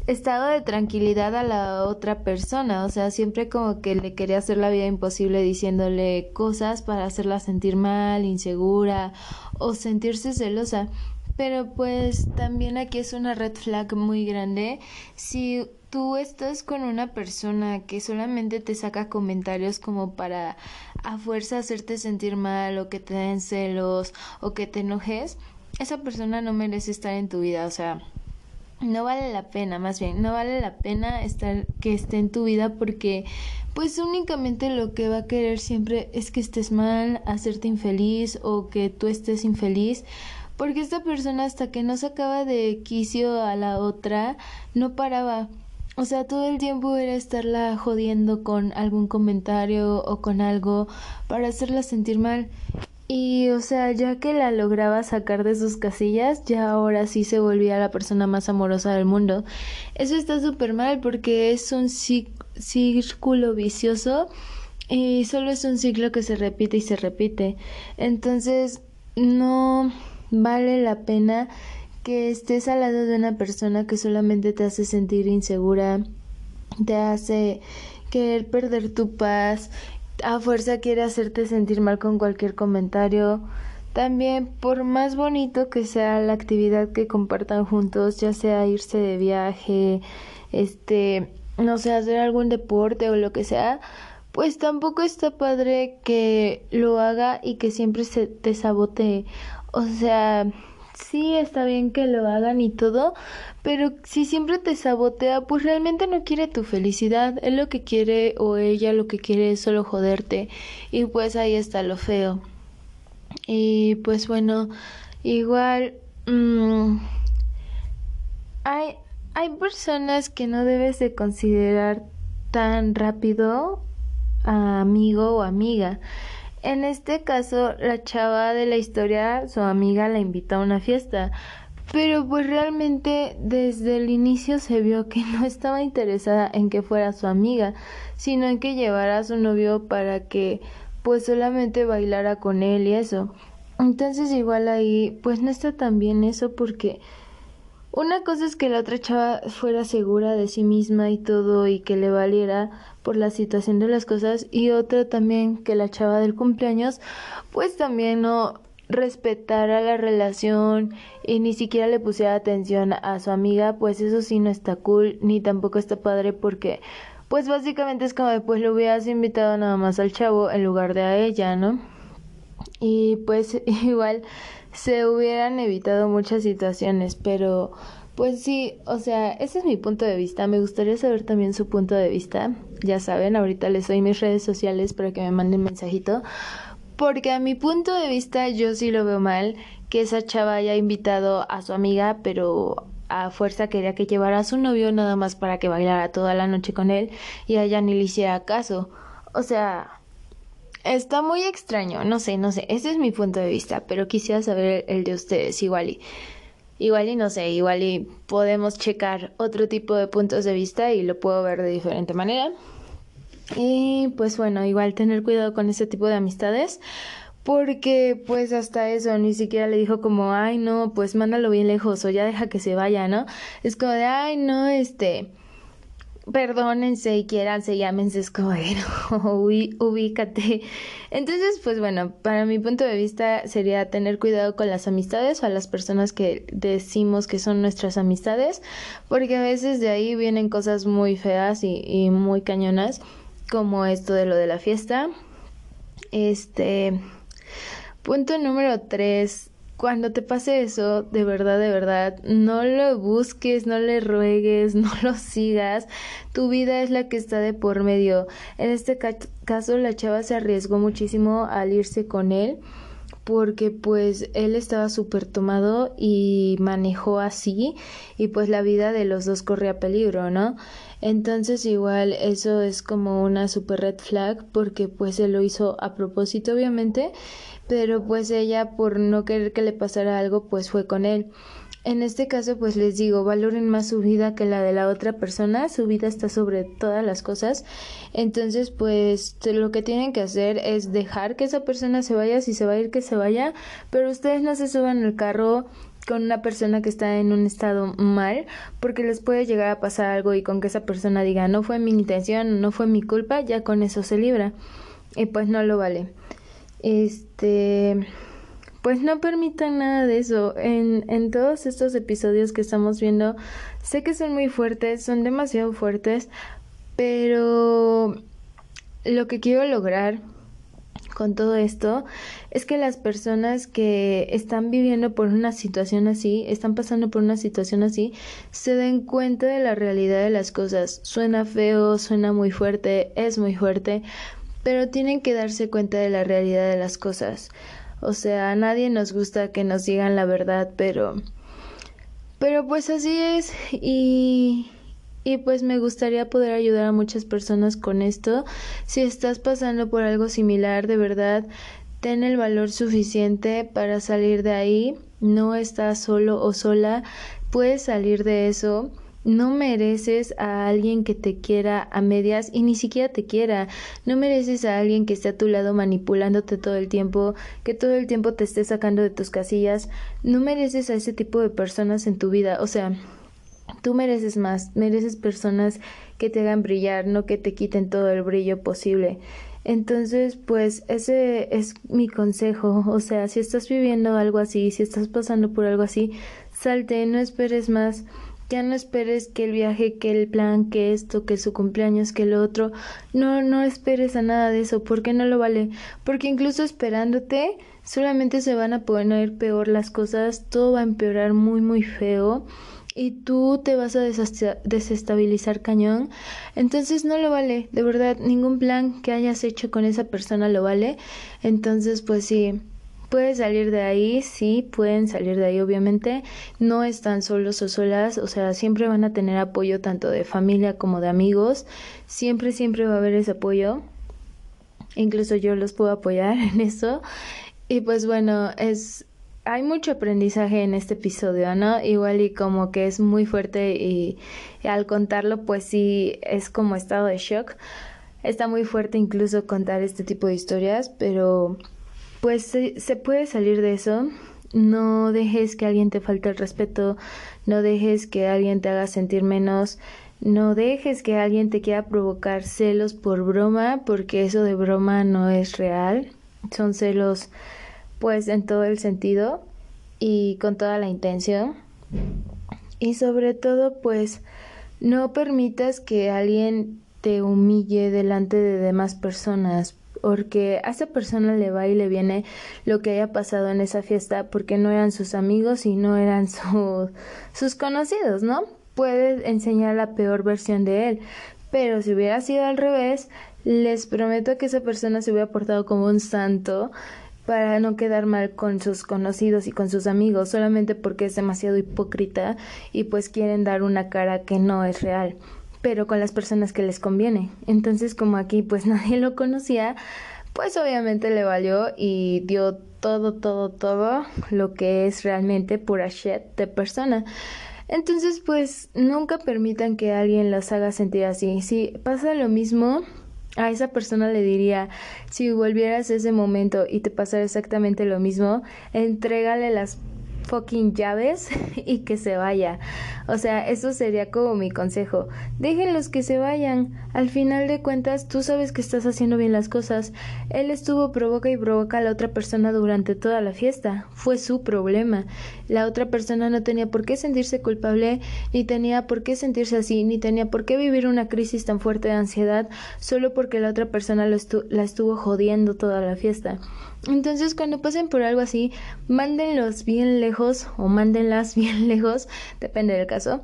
estado de tranquilidad a la otra persona, o sea, siempre como que le quería hacer la vida imposible diciéndole cosas para hacerla sentir mal, insegura o sentirse celosa. Pero pues también aquí es una red flag muy grande. Si tú estás con una persona que solamente te saca comentarios como para a fuerza hacerte sentir mal o que te den celos o que te enojes, esa persona no merece estar en tu vida, o sea, no vale la pena, más bien, no vale la pena estar que esté en tu vida porque pues únicamente lo que va a querer siempre es que estés mal, hacerte infeliz o que tú estés infeliz porque esta persona hasta que no sacaba de quicio a la otra no paraba. O sea, todo el tiempo era estarla jodiendo con algún comentario o con algo para hacerla sentir mal. Y, o sea, ya que la lograba sacar de sus casillas, ya ahora sí se volvía la persona más amorosa del mundo. Eso está súper mal porque es un círculo vicioso y solo es un ciclo que se repite y se repite. Entonces, no vale la pena que estés al lado de una persona que solamente te hace sentir insegura, te hace querer perder tu paz, a fuerza quiere hacerte sentir mal con cualquier comentario. También, por más bonito que sea la actividad que compartan juntos, ya sea irse de viaje, este, no sé, hacer algún deporte o lo que sea, pues tampoco está padre que lo haga y que siempre se te sabotee. O sea, sí está bien que lo hagan y todo, pero si siempre te sabotea, pues realmente no quiere tu felicidad. Él lo que quiere o ella lo que quiere es solo joderte. Y pues ahí está lo feo. Y pues bueno, igual... Mmm, hay, hay personas que no debes de considerar tan rápido amigo o amiga. En este caso, la chava de la historia, su amiga la invita a una fiesta, pero pues realmente desde el inicio se vio que no estaba interesada en que fuera su amiga, sino en que llevara a su novio para que pues solamente bailara con él y eso. Entonces igual ahí pues no está tan bien eso porque una cosa es que la otra chava fuera segura de sí misma y todo y que le valiera por la situación de las cosas y otra también que la chava del cumpleaños pues también no respetara la relación y ni siquiera le pusiera atención a su amiga, pues eso sí no está cool ni tampoco está padre porque pues básicamente es como pues lo hubieras invitado nada más al chavo en lugar de a ella, ¿no? Y pues igual se hubieran evitado muchas situaciones, pero pues sí, o sea, ese es mi punto de vista. Me gustaría saber también su punto de vista. Ya saben, ahorita les doy mis redes sociales para que me manden mensajito. Porque a mi punto de vista yo sí lo veo mal que esa chava haya invitado a su amiga, pero a fuerza quería que llevara a su novio nada más para que bailara toda la noche con él y a ella ni le hiciera caso. O sea, Está muy extraño, no sé, no sé, ese es mi punto de vista, pero quisiera saber el de ustedes igual y igual y no sé, igual y podemos checar otro tipo de puntos de vista y lo puedo ver de diferente manera. Y pues bueno, igual tener cuidado con ese tipo de amistades porque pues hasta eso ni siquiera le dijo como, ay no, pues mándalo bien lejos o ya deja que se vaya, ¿no? Es como de, ay no, este, perdónense y quiéranse, llámense escoger ubícate. Entonces, pues bueno, para mi punto de vista sería tener cuidado con las amistades o a las personas que decimos que son nuestras amistades, porque a veces de ahí vienen cosas muy feas y, y muy cañonas, como esto de lo de la fiesta. Este, punto número tres, cuando te pase eso, de verdad, de verdad, no lo busques, no le ruegues, no lo sigas. Tu vida es la que está de por medio. En este caso, la chava se arriesgó muchísimo al irse con él porque pues él estaba súper tomado y manejó así y pues la vida de los dos corría peligro, ¿no? Entonces igual eso es como una super red flag porque pues él lo hizo a propósito obviamente pero pues ella por no querer que le pasara algo pues fue con él. En este caso pues les digo, valoren más su vida que la de la otra persona, su vida está sobre todas las cosas, entonces pues lo que tienen que hacer es dejar que esa persona se vaya, si se va a ir que se vaya, pero ustedes no se suban al carro con una persona que está en un estado mal, porque les puede llegar a pasar algo y con que esa persona diga no fue mi intención, no fue mi culpa, ya con eso se libra. Y pues no lo vale este pues no permitan nada de eso. En, en todos estos episodios que estamos viendo, sé que son muy fuertes, son demasiado fuertes, pero lo que quiero lograr con todo esto es que las personas que están viviendo por una situación así, están pasando por una situación así, se den cuenta de la realidad de las cosas. Suena feo, suena muy fuerte, es muy fuerte, pero tienen que darse cuenta de la realidad de las cosas. O sea, a nadie nos gusta que nos digan la verdad, pero pero pues así es y y pues me gustaría poder ayudar a muchas personas con esto. Si estás pasando por algo similar, de verdad, ten el valor suficiente para salir de ahí. No estás solo o sola, puedes salir de eso. No mereces a alguien que te quiera a medias y ni siquiera te quiera. No mereces a alguien que esté a tu lado manipulándote todo el tiempo, que todo el tiempo te esté sacando de tus casillas. No mereces a ese tipo de personas en tu vida. O sea, Tú mereces más, mereces personas que te hagan brillar, no que te quiten todo el brillo posible. Entonces, pues ese es mi consejo. O sea, si estás viviendo algo así, si estás pasando por algo así, salte, no esperes más. Ya no esperes que el viaje, que el plan, que esto, que su cumpleaños, que lo otro. No, no esperes a nada de eso, porque no lo vale. Porque incluso esperándote, solamente se van a poner peor las cosas, todo va a empeorar muy, muy feo y tú te vas a desestabilizar cañón, entonces no lo vale, de verdad, ningún plan que hayas hecho con esa persona lo vale, entonces pues sí. Puedes salir de ahí, sí, pueden salir de ahí, obviamente. No están solos o solas, o sea, siempre van a tener apoyo tanto de familia como de amigos. Siempre, siempre va a haber ese apoyo. Incluso yo los puedo apoyar en eso. Y pues bueno, es hay mucho aprendizaje en este episodio, ¿no? Igual y como que es muy fuerte y, al contarlo pues sí es como estado de shock. Está muy fuerte incluso contar este tipo de historias, pero pues se, se puede salir de eso. No dejes que alguien te falte el respeto, no dejes que alguien te haga sentir menos, no dejes que alguien te quiera provocar celos por broma, porque eso de broma no es real. Son celos pues en todo el sentido y con toda la intención. Y sobre todo, pues no permitas que alguien te humille delante de demás personas, porque a esa persona le va y le viene lo que haya pasado en esa fiesta, porque no eran sus amigos y no eran sus conocidos, ¿no? Puede enseñar la peor versión de él, pero si hubiera sido al revés, les prometo que esa persona se hubiera portado como un santo para no quedar mal con sus conocidos y con sus amigos solamente porque es demasiado hipócrita y pues quieren dar una cara que no es real pero con las personas que les conviene. Entonces como aquí pues nadie lo conocía pues obviamente le valió y dio todo todo todo lo que es realmente pura shit de persona. Entonces pues nunca permitan que alguien los haga sentir así. Si pasa lo mismo a esa persona le diría, si volvieras a ese momento y te pasara exactamente lo mismo, entrégale las fucking llaves y que se vaya. O sea, eso sería como mi consejo. Déjenlos que se vayan. Al final de cuentas, tú sabes que estás haciendo bien las cosas. Él estuvo provoca y provoca a la otra persona durante toda la fiesta. Fue su problema. La otra persona no tenía por qué sentirse culpable, ni tenía por qué sentirse así, ni tenía por qué vivir una crisis tan fuerte de ansiedad solo porque la otra persona la estuvo jodiendo toda la fiesta. Entonces, cuando pasen por algo así, mándenlos bien lejos o mándenlas bien lejos, depende del caso.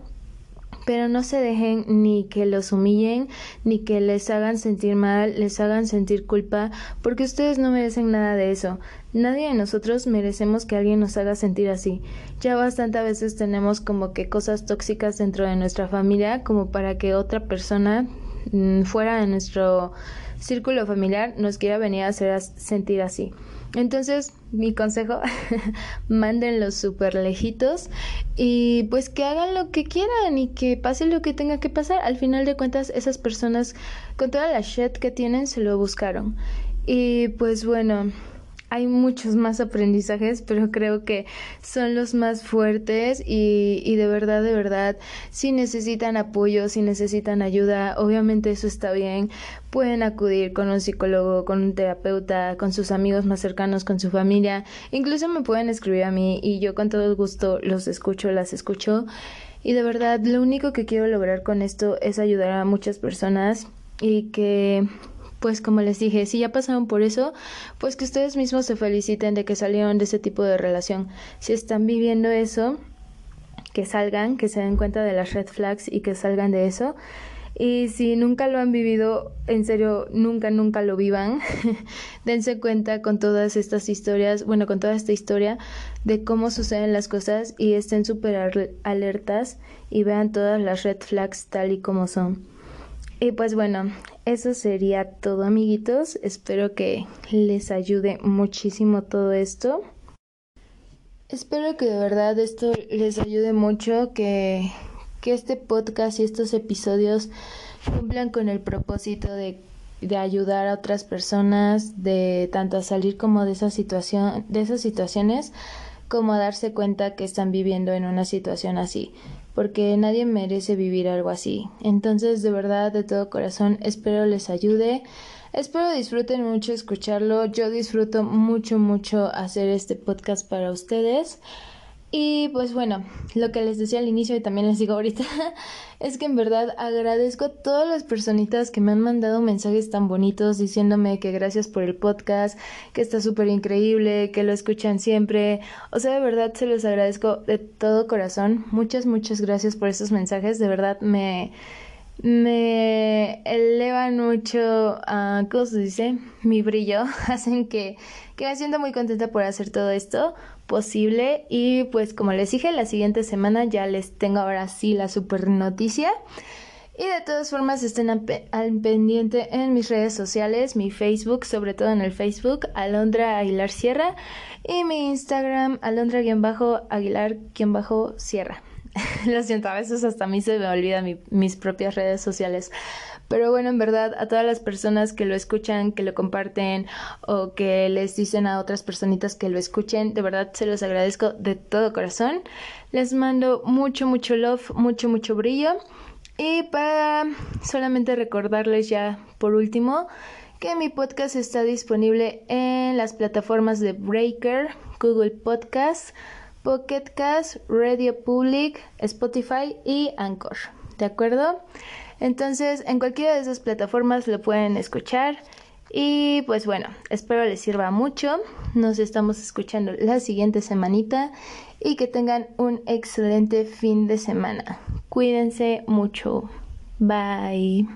Pero no se dejen ni que los humillen, ni que les hagan sentir mal, les hagan sentir culpa, porque ustedes no merecen nada de eso. Nadie de nosotros merecemos que alguien nos haga sentir así. Ya bastante a veces tenemos como que cosas tóxicas dentro de nuestra familia como para que otra persona mm, fuera de nuestro círculo familiar nos quiera venir a hacer sentir así. Entonces, mi consejo, mándenlos súper lejitos y pues que hagan lo que quieran y que pase lo que tenga que pasar. Al final de cuentas, esas personas con toda la shit que tienen se lo buscaron. Y pues bueno, hay muchos más aprendizajes, pero creo que son los más fuertes y, y, de verdad, de verdad, si necesitan apoyo, si necesitan ayuda, obviamente eso está bien. Pueden acudir con un psicólogo, con un terapeuta, con sus amigos más cercanos, con su familia. Incluso me pueden escribir a mí y yo con todo gusto los escucho, las escucho. Y de verdad, lo único que quiero lograr con esto es ayudar a muchas personas y que pues como les dije, si ya pasaron por eso, pues que ustedes mismos se feliciten de que salieron de ese tipo de relación. Si están viviendo eso, que salgan, que se den cuenta de las red flags y que salgan de eso. Y si nunca lo han vivido, en serio, nunca, nunca lo vivan. Dense cuenta con todas estas historias, bueno, con toda esta historia de cómo suceden las cosas y estén súper alertas y vean todas las red flags tal y como son. Y pues bueno, eso sería todo amiguitos. Espero que les ayude muchísimo todo esto. Espero que de verdad esto les ayude mucho, que, que este podcast y estos episodios cumplan con el propósito de, de, ayudar a otras personas, de tanto a salir como de esa situación, de esas situaciones, como a darse cuenta que están viviendo en una situación así, porque nadie merece vivir algo así. Entonces, de verdad, de todo corazón, espero les ayude. Espero disfruten mucho escucharlo. Yo disfruto mucho, mucho hacer este podcast para ustedes. Y pues bueno, lo que les decía al inicio y también les digo ahorita es que en verdad agradezco a todas las personitas que me han mandado mensajes tan bonitos diciéndome que gracias por el podcast, que está súper increíble, que lo escuchan siempre. O sea, de verdad se los agradezco de todo corazón. Muchas, muchas gracias por esos mensajes. De verdad me me elevan mucho, ¿cómo se dice? Mi brillo, hacen que, que me siento muy contenta por hacer todo esto posible y pues como les dije, la siguiente semana ya les tengo ahora sí la super noticia. Y de todas formas estén al, pendiente en mis redes sociales, mi Facebook, sobre todo en el Facebook, Alondra Aguilar Sierra, y mi Instagram, Alondra-Aguilar-Sierra. Lo siento, a veces hasta a mí se me olvidan mis propias redes sociales. Pero bueno, en verdad, a todas las personas que lo escuchan, que lo comparten o que les dicen a otras personitas que lo escuchen, de verdad se los agradezco de todo corazón. Les mando mucho, mucho love, mucho, mucho brillo. Y para solamente recordarles ya por último que mi podcast está disponible en las plataformas de Breaker, Google Podcast, Pocket Cast, Radio Public, Spotify y Anchor. ¿De acuerdo? Entonces, en cualquiera de esas plataformas lo pueden escuchar. Y pues bueno, espero les sirva mucho. Nos estamos escuchando la siguiente semanita y que tengan un excelente fin de semana. Cuídense mucho. Bye.